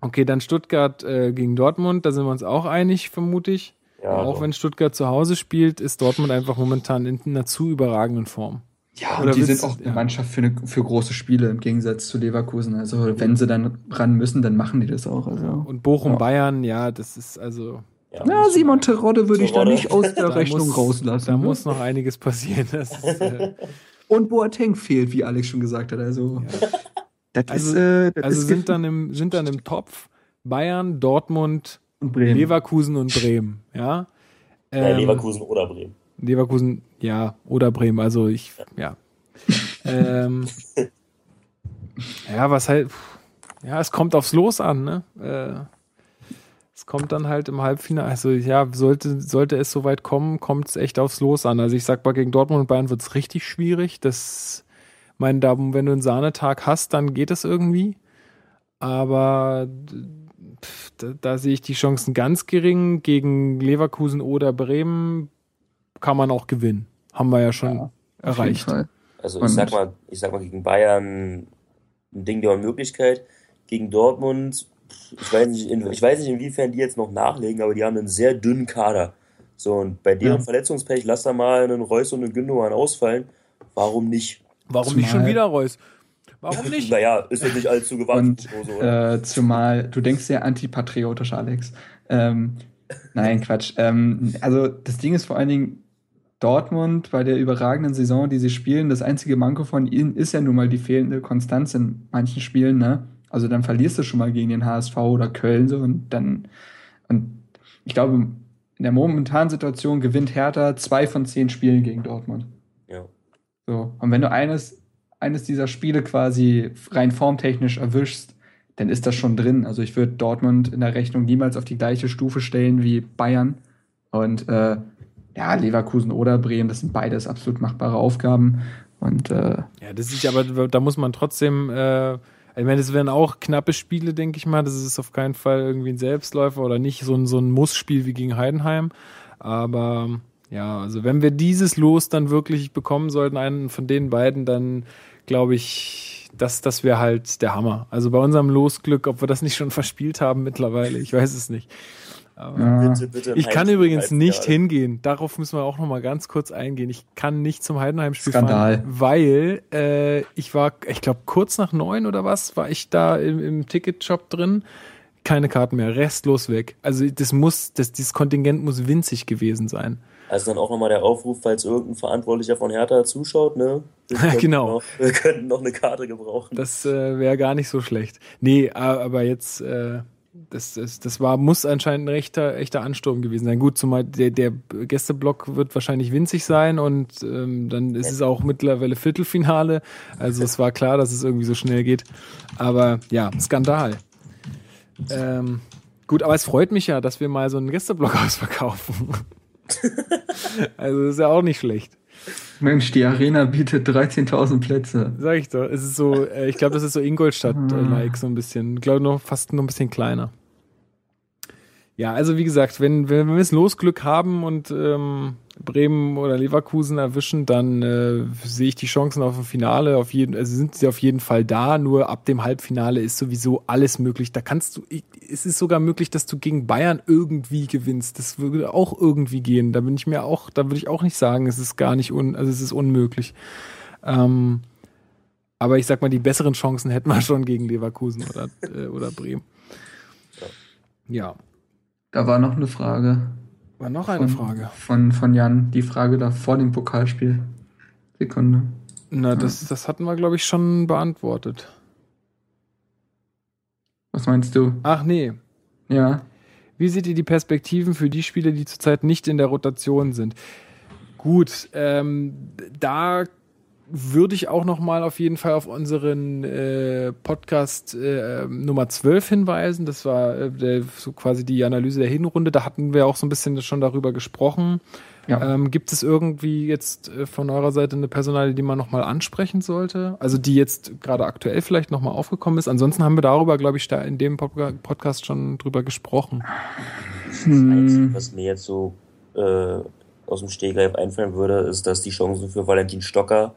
Okay, dann Stuttgart äh, gegen Dortmund. Da sind wir uns auch einig, vermute ich. Ja, auch doch. wenn Stuttgart zu Hause spielt, ist Dortmund einfach momentan in einer zu überragenden Form. Ja, Oder und die sind auch eine ja. Mannschaft für, eine, für große Spiele im Gegensatz zu Leverkusen. Also wenn sie dann ran müssen, dann machen die das auch. Also. Und Bochum, Ja. Bayern, ja, das ist also. Ja, Na, Simon Terodde würde ich da nicht aus der Rechnung muss, rauslassen. Da ne? muss noch einiges passieren. Das ist, äh, Und Boateng fehlt, wie Alex schon gesagt hat. Also, das Also- ist, äh, das also ist sind dann, im, sind dann im Topf Bayern, Dortmund, und Bremen. Leverkusen und Bremen. Ja. Ja, Ähm, Leverkusen oder Bremen. Leverkusen, ja, oder Bremen. Also ich, ja. ähm, ja, was halt, ja, es kommt aufs Los an, ne? Äh, es kommt dann halt im Halbfinale, also ja, sollte, sollte es soweit kommen, kommt es echt aufs Los an. Also ich sag mal, gegen Dortmund und Bayern wird es richtig schwierig. Das, mein, da, wenn du einen Sahnetag hast, dann geht es irgendwie. Aber pff, da, da sehe ich die Chancen ganz gering. Gegen Leverkusen oder Bremen kann man auch gewinnen. Haben wir ja schon Ja, erreicht. Also Und- ich sag mal, ich sag mal gegen Bayern ein Ding der Unmöglichkeit. Gegen Dortmund, ich weiß nicht, in, ich weiß nicht, inwiefern die jetzt noch nachlegen, aber die haben einen sehr dünnen Kader. So, und bei deren Ja. Verletzungspech, lass da mal einen Reus und einen Gündogan ausfallen. Warum nicht? Warum nicht schon Zumal- wieder, Reus? Warum nicht? Naja, ist jetzt nicht allzu gewandt. Und so, oder? äh, zumal, du denkst sehr antipatriotisch, Alex. Ähm, nein, Quatsch. Ähm, also das Ding ist vor allen Dingen, Dortmund bei der überragenden Saison, die sie spielen, das einzige Manko von ihnen ist ja nun mal die fehlende Konstanz in manchen Spielen, ne? Also dann verlierst du schon mal gegen den HSV oder Köln so und dann und ich glaube, in der momentanen Situation gewinnt Hertha zwei von zehn Spielen gegen Dortmund. ja. So, und wenn du eines, eines dieser Spiele quasi rein formtechnisch erwischst, dann ist das schon drin. Also ich würde Dortmund in der Rechnung niemals auf die gleiche Stufe stellen wie Bayern. Und äh, ja, Leverkusen oder Bremen, das sind beides absolut machbare Aufgaben. Und äh, Ja, das ist aber, da muss man trotzdem, äh, ich meine, das werden auch knappe Spiele, denke ich mal. Das ist auf keinen Fall irgendwie ein Selbstläufer oder nicht so ein, so ein Muss-Spiel wie gegen Heidenheim. Aber ja, also wenn wir dieses Los dann wirklich bekommen sollten, einen von den beiden, dann glaube ich, das, das wäre halt der Hammer. Also bei unserem Losglück, ob wir das nicht schon verspielt haben mittlerweile, ich weiß es nicht. Aber ja, Bitte, bitte ich kann übrigens nicht ja. hingehen. Darauf müssen wir auch noch mal ganz kurz eingehen. Ich kann nicht zum Heidenheim-Spiel fahren, weil äh, ich war, ich glaube, kurz nach neun oder was, war ich da im, im Ticketshop drin. Keine Karten mehr, restlos weg. Also das muss, das, dieses Kontingent muss winzig gewesen sein. Also dann auch nochmal der Aufruf, falls irgendein Verantwortlicher von Hertha zuschaut, ne? Könnten Genau. Noch, wir könnten noch eine Karte gebrauchen. Das äh, wäre gar nicht so schlecht. Nee, aber jetzt, äh, das, das, das war, muss anscheinend ein echter, echter Ansturm gewesen sein. Gut, zumal der, der Gästeblock wird wahrscheinlich winzig sein und ähm, dann ist es auch mittlerweile Viertelfinale. Also es war klar, dass es irgendwie so schnell geht. Aber ja, Skandal. Ähm, gut, aber es freut mich ja, dass wir mal so einen Gästeblock ausverkaufen. also ist ja auch nicht schlecht. Mensch, die Arena bietet 13.000 Plätze. Sag ich doch. Es ist so, äh, ich glaube, das ist so Ingolstadt-like, so ein bisschen. Ich glaube, noch fast noch ein bisschen kleiner. Ja, also wie gesagt, wenn, wenn wir das Losglück haben und ähm, Bremen oder Leverkusen erwischen, dann äh, sehe ich die Chancen auf ein Finale auf jeden, also sind sie auf jeden Fall da. Nur ab dem Halbfinale ist sowieso alles möglich. Da kannst du, es ist sogar möglich, dass du gegen Bayern irgendwie gewinnst. Das würde auch irgendwie gehen. Da bin ich mir auch, da würde ich auch nicht sagen, es ist gar nicht un, also es ist unmöglich. Ähm, aber ich sag mal, die besseren Chancen hätten wir schon gegen Leverkusen oder, äh, oder Bremen. Ja. Da war noch eine Frage. War noch eine von, Frage. Von, von Jan. Die Frage da vor dem Pokalspiel. Sekunde. Na, das, das hatten wir, glaube ich, schon beantwortet. Was meinst du? Ach nee. Ja. Wie seht ihr die Perspektiven für die Spieler, die zurzeit nicht in der Rotation sind? Gut, ähm, da würde ich auch noch mal auf jeden Fall auf unseren äh, Podcast äh, Nummer 12 hinweisen. Das war äh, der, so quasi die Analyse der Hinrunde. Da hatten wir auch so ein bisschen schon darüber gesprochen. Ja. Ähm, gibt es irgendwie jetzt äh, von eurer Seite eine Personalie, die man noch mal ansprechen sollte? Also die jetzt gerade aktuell vielleicht noch mal aufgekommen ist. Ansonsten haben wir darüber, glaube ich, da in dem Pod- Podcast schon drüber gesprochen. Das Hm. Einzige, was mir jetzt so äh, aus dem Stegreif einfallen würde, ist, dass die Chancen für Valentin Stocker,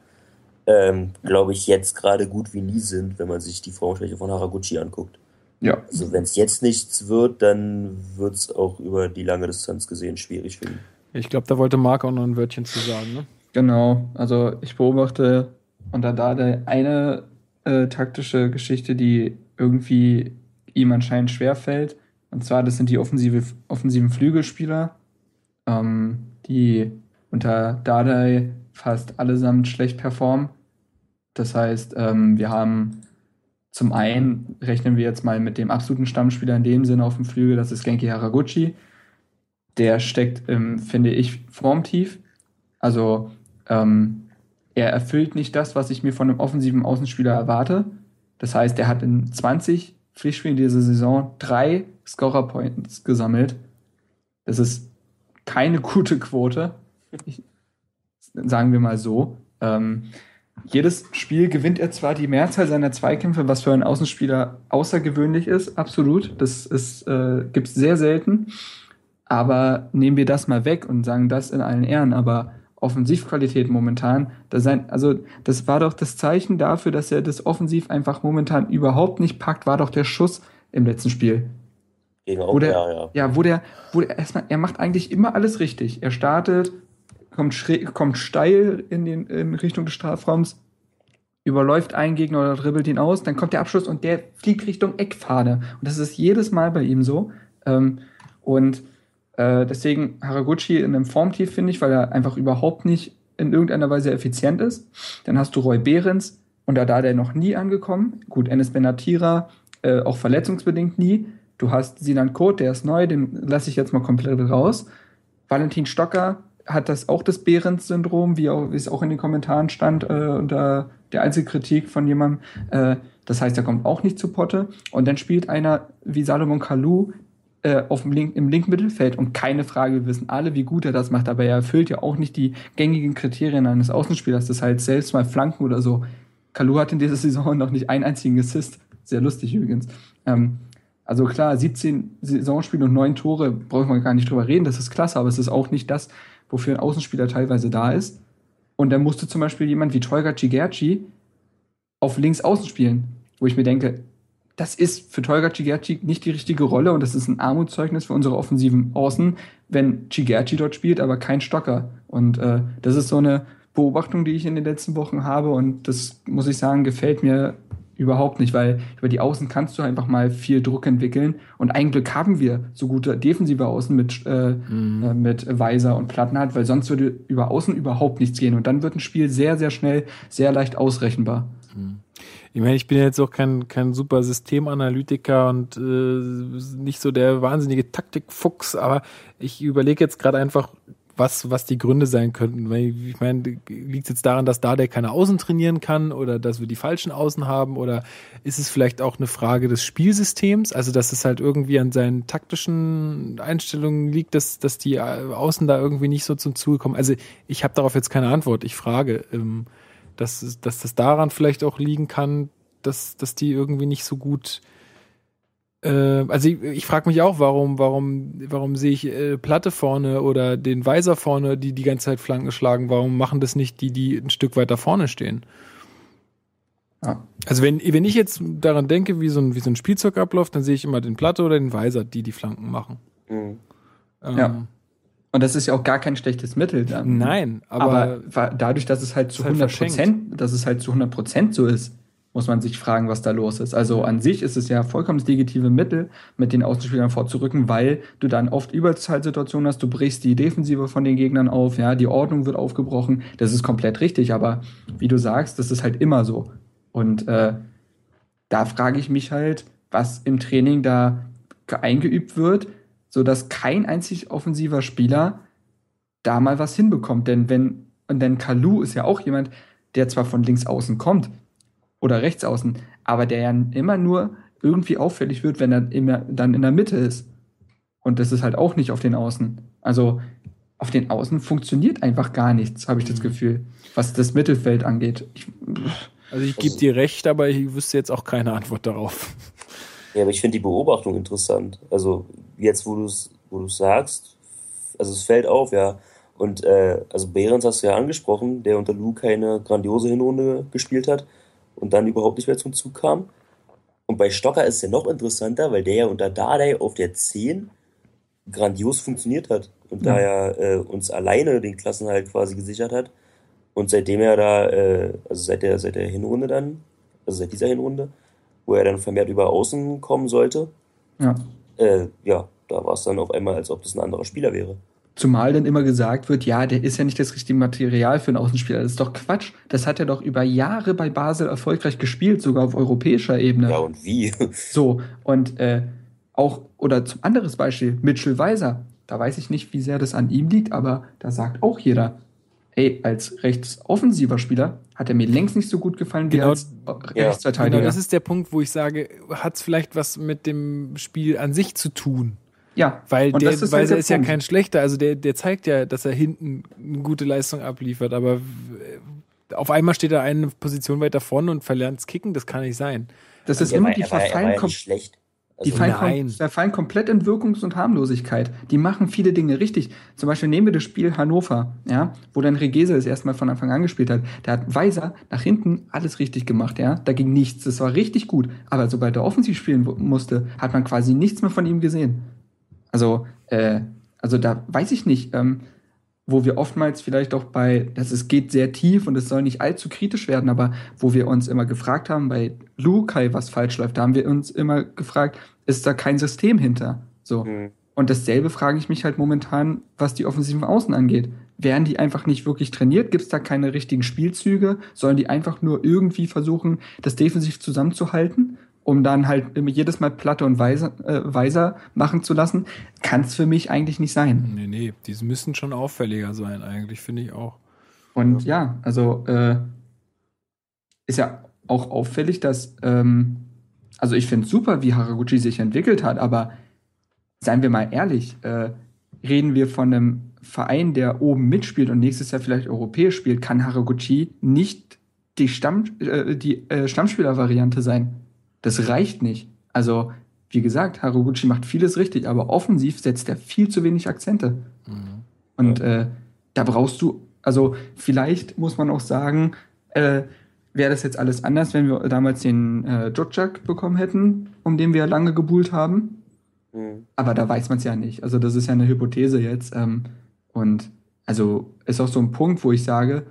ähm, glaube ich, jetzt gerade gut wie nie sind, wenn man sich die Formschwäche von Haraguchi anguckt. Ja. Also wenn es jetzt nichts wird, dann wird es auch über die lange Distanz gesehen schwierig für ihn. Ich glaube, da wollte Marc auch noch ein Wörtchen zu sagen. Ne? Genau, also ich beobachte unter Dada eine äh, taktische Geschichte, die irgendwie ihm anscheinend schwerfällt. Und zwar, das sind die offensive, offensiven Flügelspieler, ähm, die unter Dardai fast allesamt schlecht performen. Das heißt, ähm, wir haben zum einen, rechnen wir jetzt mal mit dem absoluten Stammspieler in dem Sinne auf dem Flügel, das ist Genki Haraguchi. Der steckt, ähm, finde ich, formtief. Also ähm, er erfüllt nicht das, was ich mir von einem offensiven Außenspieler erwarte. Das heißt, er hat in 20 Pflichtspielen dieser Saison drei Scorer-Points gesammelt. Das ist keine gute Quote. Ich, sagen wir mal so. Ähm, jedes Spiel gewinnt er zwar die Mehrzahl seiner Zweikämpfe, was für einen Außenspieler außergewöhnlich ist, absolut. Das ist, äh, gibt es sehr selten. Aber nehmen wir das mal weg und sagen das in allen Ehren. Aber Offensivqualität momentan, das, sein, also das war doch das Zeichen dafür, dass er das offensiv einfach momentan überhaupt nicht packt, war doch der Schuss im letzten Spiel. Gegen Wo der, ja, ja. ja, wo der, wo der erstmal, er macht eigentlich immer alles richtig. Er startet, kommt, schräg, kommt steil in, den, in Richtung des Strafraums, überläuft einen Gegner oder dribbelt ihn aus, dann kommt der Abschluss und der fliegt Richtung Eckpfade. Und das ist jedes Mal bei ihm so. Ähm, und äh, deswegen Haraguchi in einem Formtief, finde ich, weil er einfach überhaupt nicht in irgendeiner Weise effizient ist. Dann hast du Roy Behrens und da der noch nie angekommen. Gut, Enes Benatira, äh, auch verletzungsbedingt nie. Du hast Sinan Kot, der ist neu, den lasse ich jetzt mal komplett raus. Valentin Stocker hat das auch das Behrens-Syndrom, wie, wie es auch in den Kommentaren stand, äh, unter der einzige Kritik von jemandem. Äh, das heißt, er kommt auch nicht zu Potte. Und dann spielt einer wie Salomon Kalou äh, auf dem Link, im linken Mittelfeld. Und keine Frage, wir wissen alle, wie gut er das macht, aber er erfüllt ja auch nicht die gängigen Kriterien eines Außenspielers. Das heißt, selbst mal Flanken oder so. Kalou hat in dieser Saison noch nicht einen einzigen Assist. Sehr lustig übrigens. Ähm, also klar, 17 Saisonspiele und 9 Tore, braucht man gar nicht drüber reden, das ist klasse, aber es ist auch nicht das, wofür ein Außenspieler teilweise da ist. Und dann musste zum Beispiel jemand wie Tolga Cigerci auf links außen spielen, wo ich mir denke, das ist für Tolga Cigerci nicht die richtige Rolle und das ist ein Armutszeugnis für unsere offensiven Außen, wenn Cigerci dort spielt, aber kein Stocker. Und äh, das ist so eine Beobachtung, die ich in den letzten Wochen habe und das muss ich sagen, gefällt mir überhaupt nicht, weil über die Außen kannst du einfach mal viel Druck entwickeln. Und ein Glück haben wir so gute defensive Außen mit, äh, Mhm. äh, mit Weiser und Plattenhardt, weil sonst würde über Außen überhaupt nichts gehen. Und dann wird ein Spiel sehr, sehr schnell, sehr leicht ausrechenbar. Ich meine, ich bin ja jetzt auch kein, kein super Systemanalytiker und äh, nicht so der wahnsinnige Taktikfuchs, aber ich überlege jetzt gerade einfach, was, was die Gründe sein könnten. Ich meine, liegt es jetzt daran, dass da der keine Außen trainieren kann oder dass wir die falschen Außen haben oder ist es vielleicht auch eine Frage des Spielsystems, also dass es halt irgendwie an seinen taktischen Einstellungen liegt, dass, dass die äh, Außen da irgendwie nicht so zum Zuge kommen. Also ich habe darauf jetzt keine Antwort. Ich frage, ähm, dass, dass das daran vielleicht auch liegen kann, dass, dass die irgendwie nicht so gut also ich, ich frage mich auch, warum, warum, warum sehe ich äh, Platte vorne oder den Weiser vorne, die die ganze Zeit Flanken schlagen? Warum machen das nicht die, die ein Stück weiter vorne stehen? Ja. Also wenn, wenn ich jetzt daran denke, wie so ein, wie so ein Spielzeug abläuft, dann sehe ich immer den Platte oder den Weiser, die die Flanken machen. Mhm. Ähm, Ja. Und das ist ja auch gar kein schlechtes Mittel. Dann. Nein, aber, Aber, dadurch, dass es halt zu halt 100 Prozent, dass es halt zu 100 Prozent so ist, muss man sich fragen, was da los ist. Also an sich ist es ja vollkommen das legitime Mittel, mit den Außenspielern vorzurücken, weil du dann oft Überzahlsituationen hast, du brichst die Defensive von den Gegnern auf, ja, die Ordnung wird aufgebrochen. Das ist komplett richtig, aber wie du sagst, das ist halt immer so. Und äh, da frage ich mich halt, was im Training da eingeübt wird, sodass kein einzig offensiver Spieler da mal was hinbekommt. Denn wenn, und denn Kalu ist ja auch jemand, der zwar von links außen kommt oder rechts außen, aber der ja immer nur irgendwie auffällig wird, wenn er immer dann in der Mitte ist. Und das ist halt auch nicht auf den Außen. Also auf den Außen funktioniert einfach gar nichts, habe ich das Gefühl, was das Mittelfeld angeht. Ich, Also ich gebe dir recht, aber ich wüsste jetzt auch keine Antwort darauf. Ja, aber ich finde die Beobachtung interessant. Also jetzt, wo du es wo du's sagst, also es fällt auf, ja. Und äh, also Behrens hast du ja angesprochen, der unter Lou keine grandiose Hinrunde gespielt hat und dann überhaupt nicht mehr zum Zug kam. Und bei Stocker ist es ja noch interessanter, weil der ja unter Dardai auf der 10 grandios funktioniert hat und da er äh, uns alleine den Klassenhalt quasi gesichert hat. Und seitdem er da, äh, also seit der, seit der Hinrunde dann, also seit dieser Hinrunde, wo er dann vermehrt über Außen kommen sollte, ja. äh, ja, da war es dann auf einmal, als ob das ein anderer Spieler wäre. Zumal dann immer gesagt wird, ja, der ist ja nicht das richtige Material für einen Außenspieler. Das ist doch Quatsch. Das hat er doch über Jahre bei Basel erfolgreich gespielt, sogar auf europäischer Ebene. Ja, und wie? So, und äh, auch, oder zum anderes Beispiel, Mitchell Weiser. Da weiß ich nicht, wie sehr das an ihm liegt, aber da sagt auch jeder, ey, als rechtsoffensiver Spieler hat er mir längst nicht so gut gefallen wie Genau, als ja, Rechtsverteidiger. Genau, das ist der Punkt, wo ich sage, hat es vielleicht was mit dem Spiel an sich zu tun? Ja, Weil und der das ist Weiser halt der ist ja kein schlechter, also der, der zeigt ja, dass er hinten eine gute Leistung abliefert, aber äh, auf einmal steht er eine Position weiter vorne und verlernt Kicken, das kann nicht sein. Das ist Er immer die er er verfallen, schlecht. die Also, fallen, Nein. kom verfallen komplett in Wirkungs- und Harmlosigkeit. Die machen viele Dinge richtig. Zum Beispiel nehmen wir das Spiel Hannover, ja, wo dann Regese das erstmal von Anfang an gespielt hat. Da hat Weiser nach hinten alles richtig gemacht, ja. Da ging nichts. Das war richtig gut. Aber sobald er offensiv spielen musste, hat man quasi nichts mehr von ihm gesehen. Also, äh, also da weiß ich nicht, ähm, wo wir oftmals vielleicht auch bei, das es geht sehr tief und es soll nicht allzu kritisch werden, aber wo wir uns immer gefragt haben bei Lukai, was falsch läuft, da haben wir uns immer gefragt, ist da kein System hinter? So. Hm. Und dasselbe frage ich mich halt momentan, was die offensiven Außen angeht. Werden die einfach nicht wirklich trainiert? Gibt es da keine richtigen Spielzüge? Sollen die einfach nur irgendwie versuchen, das defensiv zusammenzuhalten, um dann halt jedes Mal Platte und Weiser, äh, Weiser machen zu lassen? Kann es für mich eigentlich nicht sein. Nee, nee, die müssen schon auffälliger sein, eigentlich, finde ich auch. Und ja, also äh, ist ja auch auffällig, dass, ähm, also ich finde es super, wie Haraguchi sich entwickelt hat, aber seien wir mal ehrlich, äh, reden wir von einem Verein, der oben mitspielt und nächstes Jahr vielleicht europäisch spielt, kann Haraguchi nicht die, Stamm, äh, die äh, Stammspieler-Variante sein. Das reicht nicht. Also, wie gesagt, Haraguchi macht vieles richtig, aber offensiv setzt er viel zu wenig Akzente. Und äh, da brauchst du, also vielleicht muss man auch sagen, äh, wäre das jetzt alles anders, wenn wir damals den äh, Jotjak bekommen hätten, um den wir lange gebuhlt haben. Hm. Aber da weiß man es ja nicht. Also das ist ja eine Hypothese jetzt. Ähm, und also ist auch so ein Punkt, wo ich sage,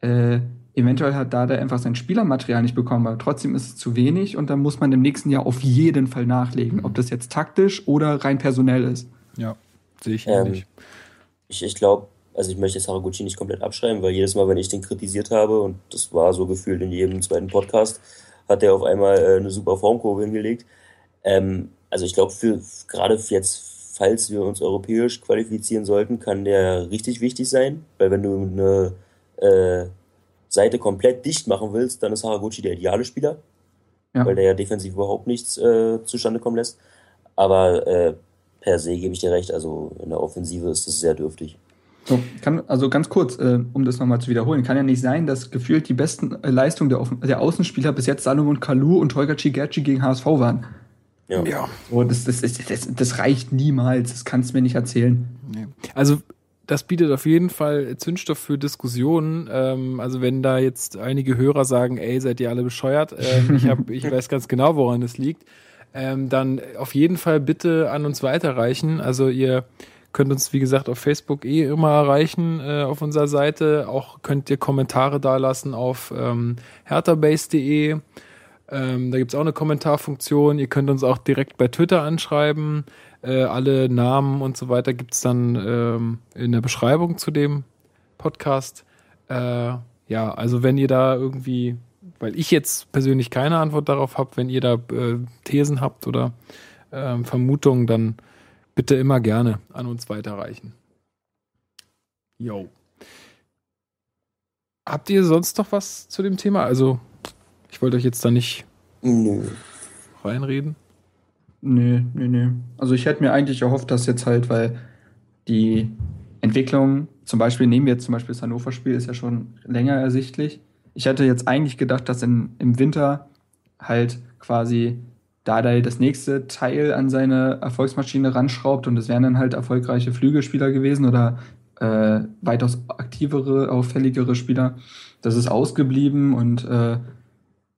äh, eventuell hat Dada einfach sein Spielermaterial nicht bekommen, aber trotzdem ist es zu wenig und dann muss man im nächsten Jahr auf jeden Fall nachlegen, ob das jetzt taktisch oder rein personell ist. Ja, sehe ich Ähm, ähnlich. Ich, ich glaube, also ich möchte jetzt Haraguchi nicht komplett abschreiben, weil jedes Mal, wenn ich den kritisiert habe, und das war so gefühlt in jedem zweiten Podcast, hat er auf einmal äh, eine super Formkurve hingelegt. Ähm, also ich glaube, für gerade jetzt, falls wir uns europäisch qualifizieren sollten, kann der richtig wichtig sein, weil wenn du eine äh, Seite komplett dicht machen willst, dann ist Haraguchi der ideale Spieler, Ja. weil der ja defensiv überhaupt nichts äh, zustande kommen lässt. Aber äh, per se gebe ich dir recht, also in der Offensive ist das sehr dürftig. So, kann, also ganz kurz, äh, um das nochmal zu wiederholen, kann ja nicht sein, dass gefühlt die besten äh, Leistungen der, Offen der Außenspieler bis jetzt Salomon Kalou und Holger Chigerci gegen HSV waren. Ja. Ja. So, das, das, das, das, das reicht niemals, das kannst du mir nicht erzählen. Nee. Also das bietet auf jeden Fall Zündstoff für Diskussionen. Ähm, also wenn da jetzt einige Hörer sagen, ey, seid ihr alle bescheuert, ähm, ich, hab, ich weiß ganz genau, woran es liegt, ähm, dann auf jeden Fall bitte an uns weiterreichen. Also ihr könnt uns, wie gesagt, auf Facebook eh immer erreichen äh, auf unserer Seite. Auch könnt ihr Kommentare dalassen auf ähm, herterbase.de. Ähm, da gibt es auch eine Kommentarfunktion. Ihr könnt uns auch direkt bei Twitter anschreiben. Äh, alle Namen und so weiter gibt es dann ähm, in der Beschreibung zu dem Podcast. Äh, ja, also wenn ihr da irgendwie, weil ich jetzt persönlich keine Antwort darauf habe, wenn ihr da äh, Thesen habt oder ähm, Vermutungen, dann bitte immer gerne an uns weiterreichen. Jo. Habt ihr sonst noch was zu dem Thema? Also, ich wollte euch jetzt da nicht Nö. reinreden. Nee, nee, nee. Also ich hätte mir eigentlich erhofft, dass jetzt halt, weil die Entwicklung, zum Beispiel, nehmen wir jetzt zum Beispiel das Hannover-Spiel, ist ja schon länger ersichtlich. Ich hätte jetzt eigentlich gedacht, dass in, im Winter halt quasi Dardai das nächste Teil an seine Erfolgsmaschine ranschraubt und es wären dann halt erfolgreiche Flügelspieler gewesen oder äh, weitaus aktivere, auffälligere Spieler. Das ist ausgeblieben und äh,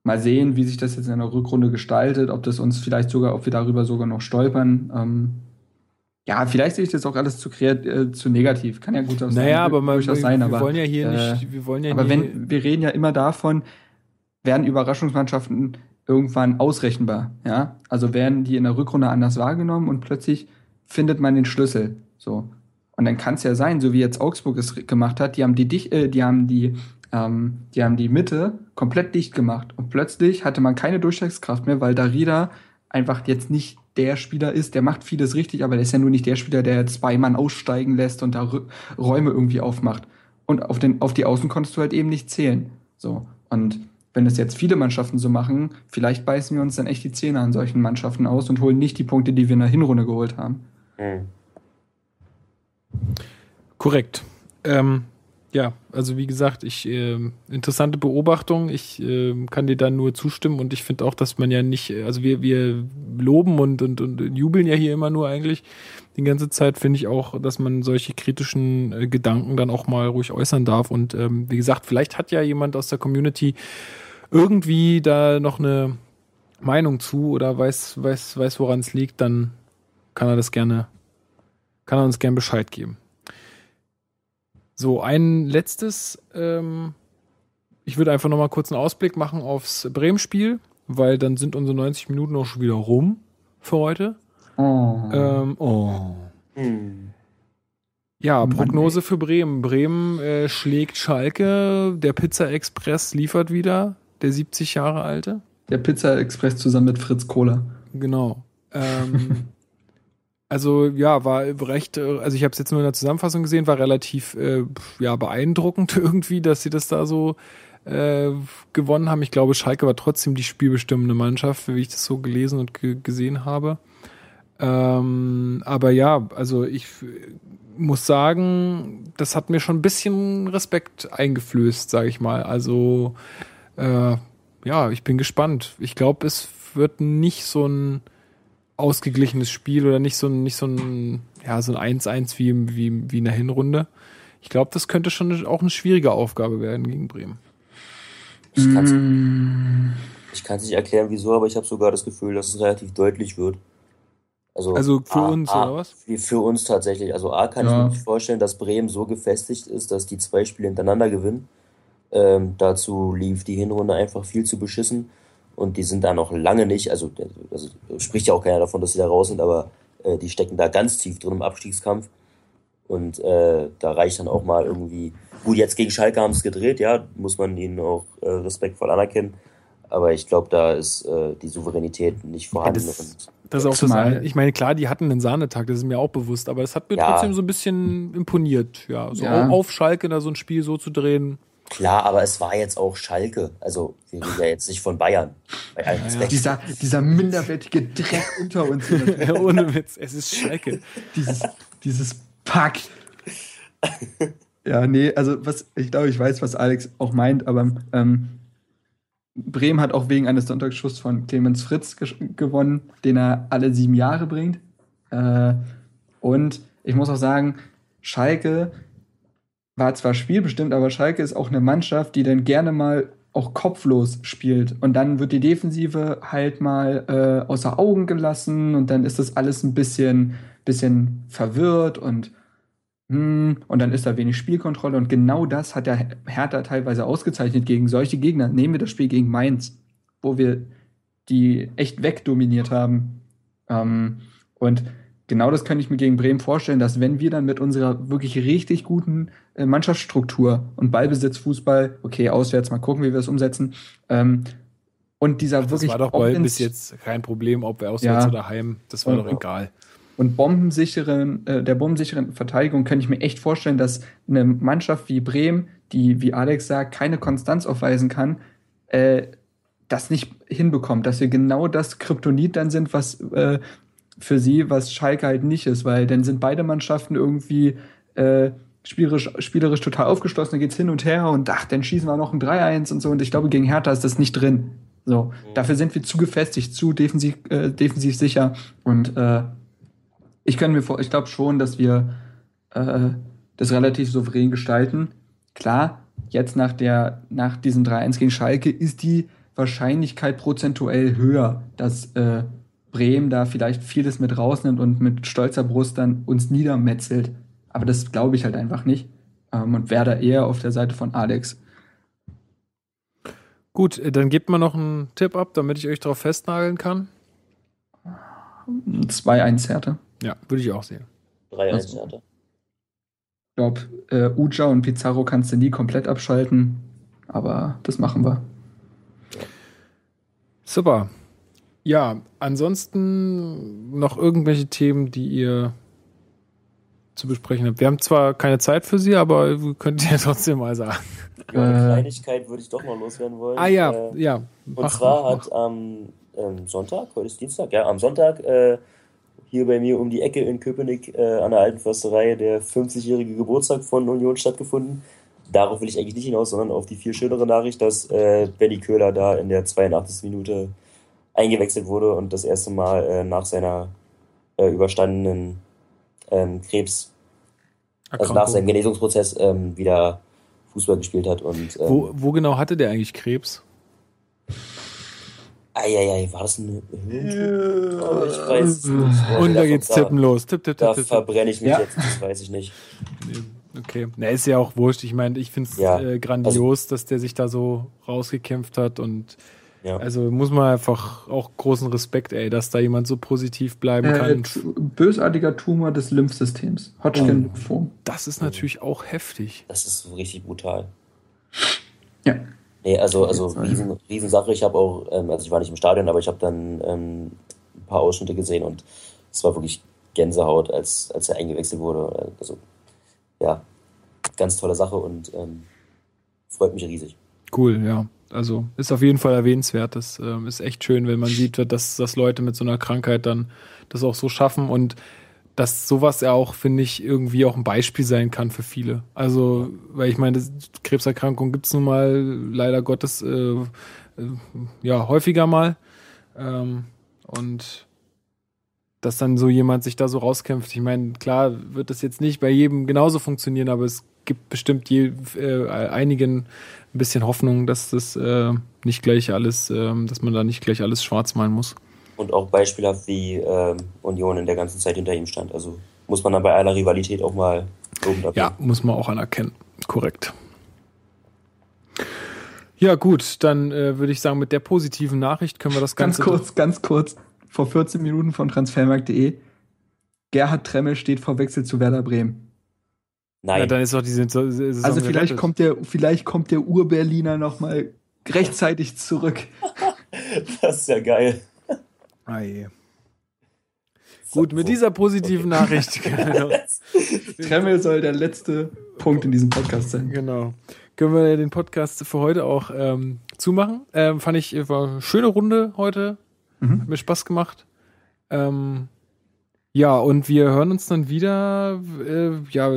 mal sehen, wie sich das jetzt in der Rückrunde gestaltet, ob das uns vielleicht sogar, ob wir darüber sogar noch stolpern. Ähm, ja, vielleicht sehe ich das auch alles zu, äh, zu negativ. Kann ja gut sein. Naja, aber man, wir, sein, wir aber, wollen ja hier äh, nicht, wir wollen ja aber wenn, wir reden ja immer davon, werden Überraschungsmannschaften irgendwann ausrechenbar, ja? Also werden die in der Rückrunde anders wahrgenommen und plötzlich findet man den Schlüssel, so. Und dann kann es ja sein, so wie jetzt Augsburg es gemacht hat, die haben die, äh, die haben die, ähm, die haben die Mitte komplett dicht gemacht und plötzlich hatte man keine Durchschlagskraft mehr, weil Darida einfach jetzt nicht der Spieler ist, der macht vieles richtig, aber der ist ja nur nicht der Spieler, der zwei Mann aussteigen lässt und da Räume irgendwie aufmacht. Und auf, den, auf die Außen konntest du halt eben nicht zählen. So. Und wenn es jetzt viele Mannschaften so machen, vielleicht beißen wir uns dann echt die Zähne an solchen Mannschaften aus und holen nicht die Punkte, die wir in der Hinrunde geholt haben. Hm. Korrekt. Ähm, ja, also wie gesagt, ich ähm, interessante Beobachtung. Ich ähm, kann dir da nur zustimmen und ich finde auch, dass man ja nicht, äh, also wir wir loben und, und und jubeln ja hier immer nur eigentlich die ganze Zeit. Finde ich auch, dass man solche kritischen äh, Gedanken dann auch mal ruhig äußern darf. Und ähm, wie gesagt, vielleicht hat ja jemand aus der Community irgendwie da noch eine Meinung zu oder weiß weiß weiß, woran es liegt. Dann kann er das gerne, kann er uns gerne Bescheid geben. So, ein letztes. Ähm, ich würde einfach nochmal kurz einen Ausblick machen aufs Bremen-Spiel, weil dann sind unsere 90 Minuten auch schon wieder rum für heute. Oh. Ähm, oh. Hm. Ja, Mann, Prognose für Bremen. Bremen äh, schlägt Schalke. Der Pizza Express liefert wieder. Der 70 Jahre alte. Der Pizza Express zusammen mit Fritz Kohler. Genau. Ähm, also ja, war recht, äh, also ich habe es jetzt nur in der Zusammenfassung gesehen, war relativ äh, ja beeindruckend irgendwie, dass sie das da so äh, gewonnen haben. Ich glaube, Schalke war trotzdem die spielbestimmende Mannschaft, wie ich das so gelesen und ge gesehen habe. Ähm, aber ja, also ich muss sagen, das hat mir schon ein bisschen Respekt eingeflößt, sage ich mal. Also äh, ja, ich bin gespannt. Ich glaube, es wird nicht so ein ausgeglichenes Spiel oder nicht so ein, nicht so ein, ja, so ein 1-1 wie, wie, wie in der Hinrunde. Ich glaube, das könnte schon auch eine schwierige Aufgabe werden gegen Bremen. Ich kann es Mm, nicht erklären, wieso, aber ich habe sogar das Gefühl, dass es relativ deutlich wird. Also, Also für A, uns, A, oder was? Für, für uns tatsächlich. Also A kann ich Ja. mir nicht vorstellen, dass Bremen so gefestigt ist, dass die zwei Spiele hintereinander gewinnen. Ähm, dazu lief die Hinrunde einfach viel zu beschissen und die sind da noch lange nicht, also, also spricht ja auch keiner davon, dass sie da raus sind, aber äh, die stecken da ganz tief drin im Abstiegskampf. Und äh, da reicht dann auch mal irgendwie, gut, jetzt gegen Schalke haben sie es gedreht, ja, muss man ihnen auch äh, respektvoll anerkennen. Aber ich glaube, da ist äh, die Souveränität nicht vorhanden. das- und Das ist auch das, Zumal- ich meine, klar, die hatten einen Sahnetag, das ist mir auch bewusst, aber es hat mir Ja. trotzdem so ein bisschen imponiert, ja. So Ja. auf Schalke da so ein Spiel so zu drehen. Klar, aber es war jetzt auch Schalke. Also wir reden ja jetzt nicht von Bayern. Bei allem Respekt. dieser, dieser minderwertige Dreck unter uns. Ohne Witz, es ist Schalke. dieses, dieses Pack. Ja, nee, also was, ich glaube, ich weiß, was Alex auch meint, aber ähm, Bremen hat auch wegen eines Sonntagsschuss von Clemens Fritz gewonnen, den er alle sieben Jahre bringt. Äh, und ich muss auch sagen, Schalke war zwar spielbestimmt, aber Schalke ist auch eine Mannschaft, die dann gerne mal auch kopflos spielt. Und dann wird die Defensive halt mal äh, außer Augen gelassen und dann ist das alles ein bisschen, bisschen verwirrt und hm, und dann ist da wenig Spielkontrolle und genau das hat der Hertha teilweise ausgezeichnet gegen solche Gegner. Nehmen wir das Spiel gegen Mainz, wo wir die echt wegdominiert haben. Ähm, und genau das könnte ich mir gegen Bremen vorstellen, dass wenn wir dann mit unserer wirklich richtig guten äh, Mannschaftsstruktur und Ballbesitzfußball, okay, auswärts, mal gucken, wie wir es umsetzen, ähm, und dieser Das wirklich war doch bei Offense- bis jetzt kein Problem, ob wir auswärts Ja. oder heim. Das war Und- doch egal. und bombensicheren, äh, der bombensicheren Verteidigung könnte ich mir echt vorstellen, dass eine Mannschaft wie Bremen, die, wie Alex sagt, keine Konstanz aufweisen kann, äh, das nicht hinbekommt, dass wir genau das Kryptonit dann sind, was äh, für sie, was Schalke halt nicht ist, weil dann sind beide Mannschaften irgendwie äh, spielerisch, spielerisch total aufgeschlossen, dann geht's hin und her und ach, dann schießen wir noch ein 3-1 und so und ich glaube, gegen Hertha ist das nicht drin. So, dafür sind wir zu gefestigt, zu defensiv, äh, defensiv sicher und äh, ich kann mir vor, ich glaube schon, dass wir äh, das relativ souverän gestalten. Klar, jetzt nach der, nach diesem 3-1 gegen Schalke ist die Wahrscheinlichkeit prozentuell höher, dass äh, Bremen da vielleicht vieles mit rausnimmt und mit stolzer Brust dann uns niedermetzelt. Aber das glaube ich halt einfach nicht. Ähm, und wäre da eher auf der Seite von Alex. Gut, äh, dann gebt mal noch einen Tipp ab, damit ich euch darauf festnageln kann. 2-1 Härte. Ja, würde ich auch sehen. 3-1 Also- Hertha. Ich glaube, äh, Uja und Pizarro kannst du nie komplett abschalten. Aber das machen wir. Super. Ja, ansonsten noch irgendwelche Themen, die ihr zu besprechen habt. Wir haben zwar keine Zeit für sie, aber könnt ihr trotzdem mal sagen. Ja, eine Äh. Kleinigkeit würde ich doch noch loswerden wollen. Ah ja, Äh, ja. Und Mach, zwar mach, hat am ähm, Sonntag, heute ist Dienstag, ja, am Sonntag äh, hier bei mir um die Ecke in Köpenick äh, an der Alten Försterei der 50-jährige Geburtstag von Union stattgefunden. Darauf will ich eigentlich nicht hinaus, sondern auf die viel schönere Nachricht, dass äh, Benny Köhler da in der 82. Minute eingewechselt wurde und das erste Mal äh, nach seiner äh, überstandenen ähm, Krebs, also nach Erkrankung. seinem Genesungsprozess ähm, wieder Fußball gespielt hat und ähm, Wo, wo genau hatte der eigentlich Krebs? Eieiei, war das ein Hirntumor? Oh, ich weiß es nicht. Und da geht's tippen los. Tipp, tipp, Da tipp, tipp. tipp. verbrenne ich mich Ja. jetzt, das weiß ich nicht. Okay. Na, ist ja auch wurscht. Ich meine, ich finde es Ja, äh, grandios, dass der sich da so rausgekämpft hat und Ja. also muss man einfach auch großen Respekt, ey, dass da jemand so positiv bleiben Äh, kann. bösartiger Tumor des Lymphsystems. Hodgkin-Lymphom. Das ist natürlich auch heftig. Das ist richtig brutal. Ja. Nee, also, also riesen, Riesensache. Ich habe auch, ähm, also ich war nicht im Stadion, aber ich habe dann ähm, ein paar Ausschnitte gesehen und es war wirklich Gänsehaut, als, als er eingewechselt wurde. Also, ja, ganz tolle Sache und ähm, freut mich riesig. Cool, ja. Also ist auf jeden Fall erwähnenswert. Das ähm, ist echt schön, wenn man sieht, dass, dass Leute mit so einer Krankheit dann das auch so schaffen und dass sowas ja auch, finde ich, irgendwie auch ein Beispiel sein kann für viele. Also, weil ich meine, das- Krebserkrankung gibt's nun mal leider Gottes äh, äh, ja häufiger mal. Ähm, und dass dann so jemand sich da so rauskämpft. Ich meine, klar wird das jetzt nicht bei jedem genauso funktionieren, aber es gibt bestimmt je, äh, einigen ein bisschen Hoffnung, dass das äh, nicht gleich alles, ähm, dass man da nicht gleich alles schwarz malen muss. Und auch beispielhaft, wie ähm, Union in der ganzen Zeit hinter ihm stand. Also muss man dann bei aller Rivalität auch mal. Ja, muss man auch anerkennen. Korrekt. Ja, gut, dann äh, würde ich sagen, mit der positiven Nachricht können wir das Ganz Ganze. kurz, ganz kurz. Vor 14 Minuten von transfermarkt.de. Gerhard Tremmel steht vor Wechsel zu Werder Bremen. Nein, Ja, dann ist doch die Saison Also vielleicht gerettet. kommt der, vielleicht kommt der Ur-Berliner noch mal rechtzeitig zurück. das ist ja geil. Ah, je. Gut, mit dieser positiven Nachricht. genau. Tremmel soll der letzte Punkt in diesem Podcast sein. genau. Können wir den Podcast für heute auch ähm, zumachen. Ähm, fand ich, war eine schöne Runde heute. Mhm. Hat mir Spaß gemacht. Ähm, ja, und wir hören uns dann wieder. Äh, ja,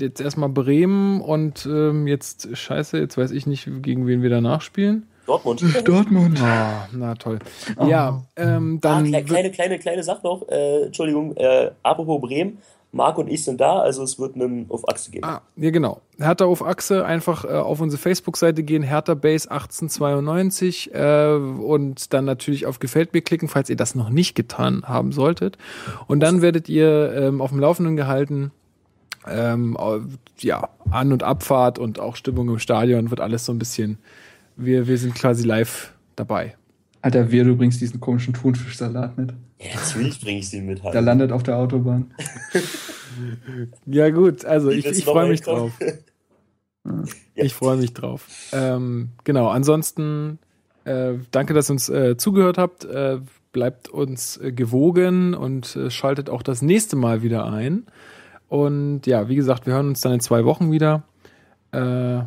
jetzt erstmal Bremen und ähm, jetzt, scheiße, jetzt weiß ich nicht, gegen wen wir danach spielen. Dortmund. Dortmund. Ah, na toll. Oh. Ja, ähm, Ah, dann. kle wird- kleine, kleine, kleine Sache noch. Äh, Entschuldigung, äh, apropos Bremen. Marc und ich sind da, also es wird einen auf Achse geben. Ah, ja, genau. Hertha auf Achse, einfach äh, auf unsere Facebook-Seite gehen, Hertha Base 1892 äh, und dann natürlich auf Gefällt mir klicken, falls ihr das noch nicht getan haben solltet. Und dann werdet ihr ähm, auf dem Laufenden gehalten. Ähm, au- ja, An- und Abfahrt und auch Stimmung im Stadion wird alles so ein bisschen. Wir, wir sind quasi live dabei. Alter, wer du bringst diesen komischen Thunfischsalat mit. Ja, natürlich bringe ich den mit. Der landet auf der Autobahn. Ja, gut, also ich, ich freue mich drauf. Ja. Ich freue mich drauf. Ähm, genau, ansonsten äh, danke, dass ihr uns äh, zugehört habt. Äh, bleibt uns äh, gewogen und äh, schaltet auch das nächste Mal wieder ein. Und ja, wie gesagt, wir hören uns dann in zwei Wochen wieder. Äh,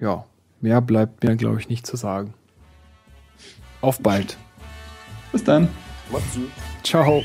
ja, mehr bleibt mir, glaube ich, nicht zu sagen. Auf bald. Bis dann. Macht's gut. Ciao.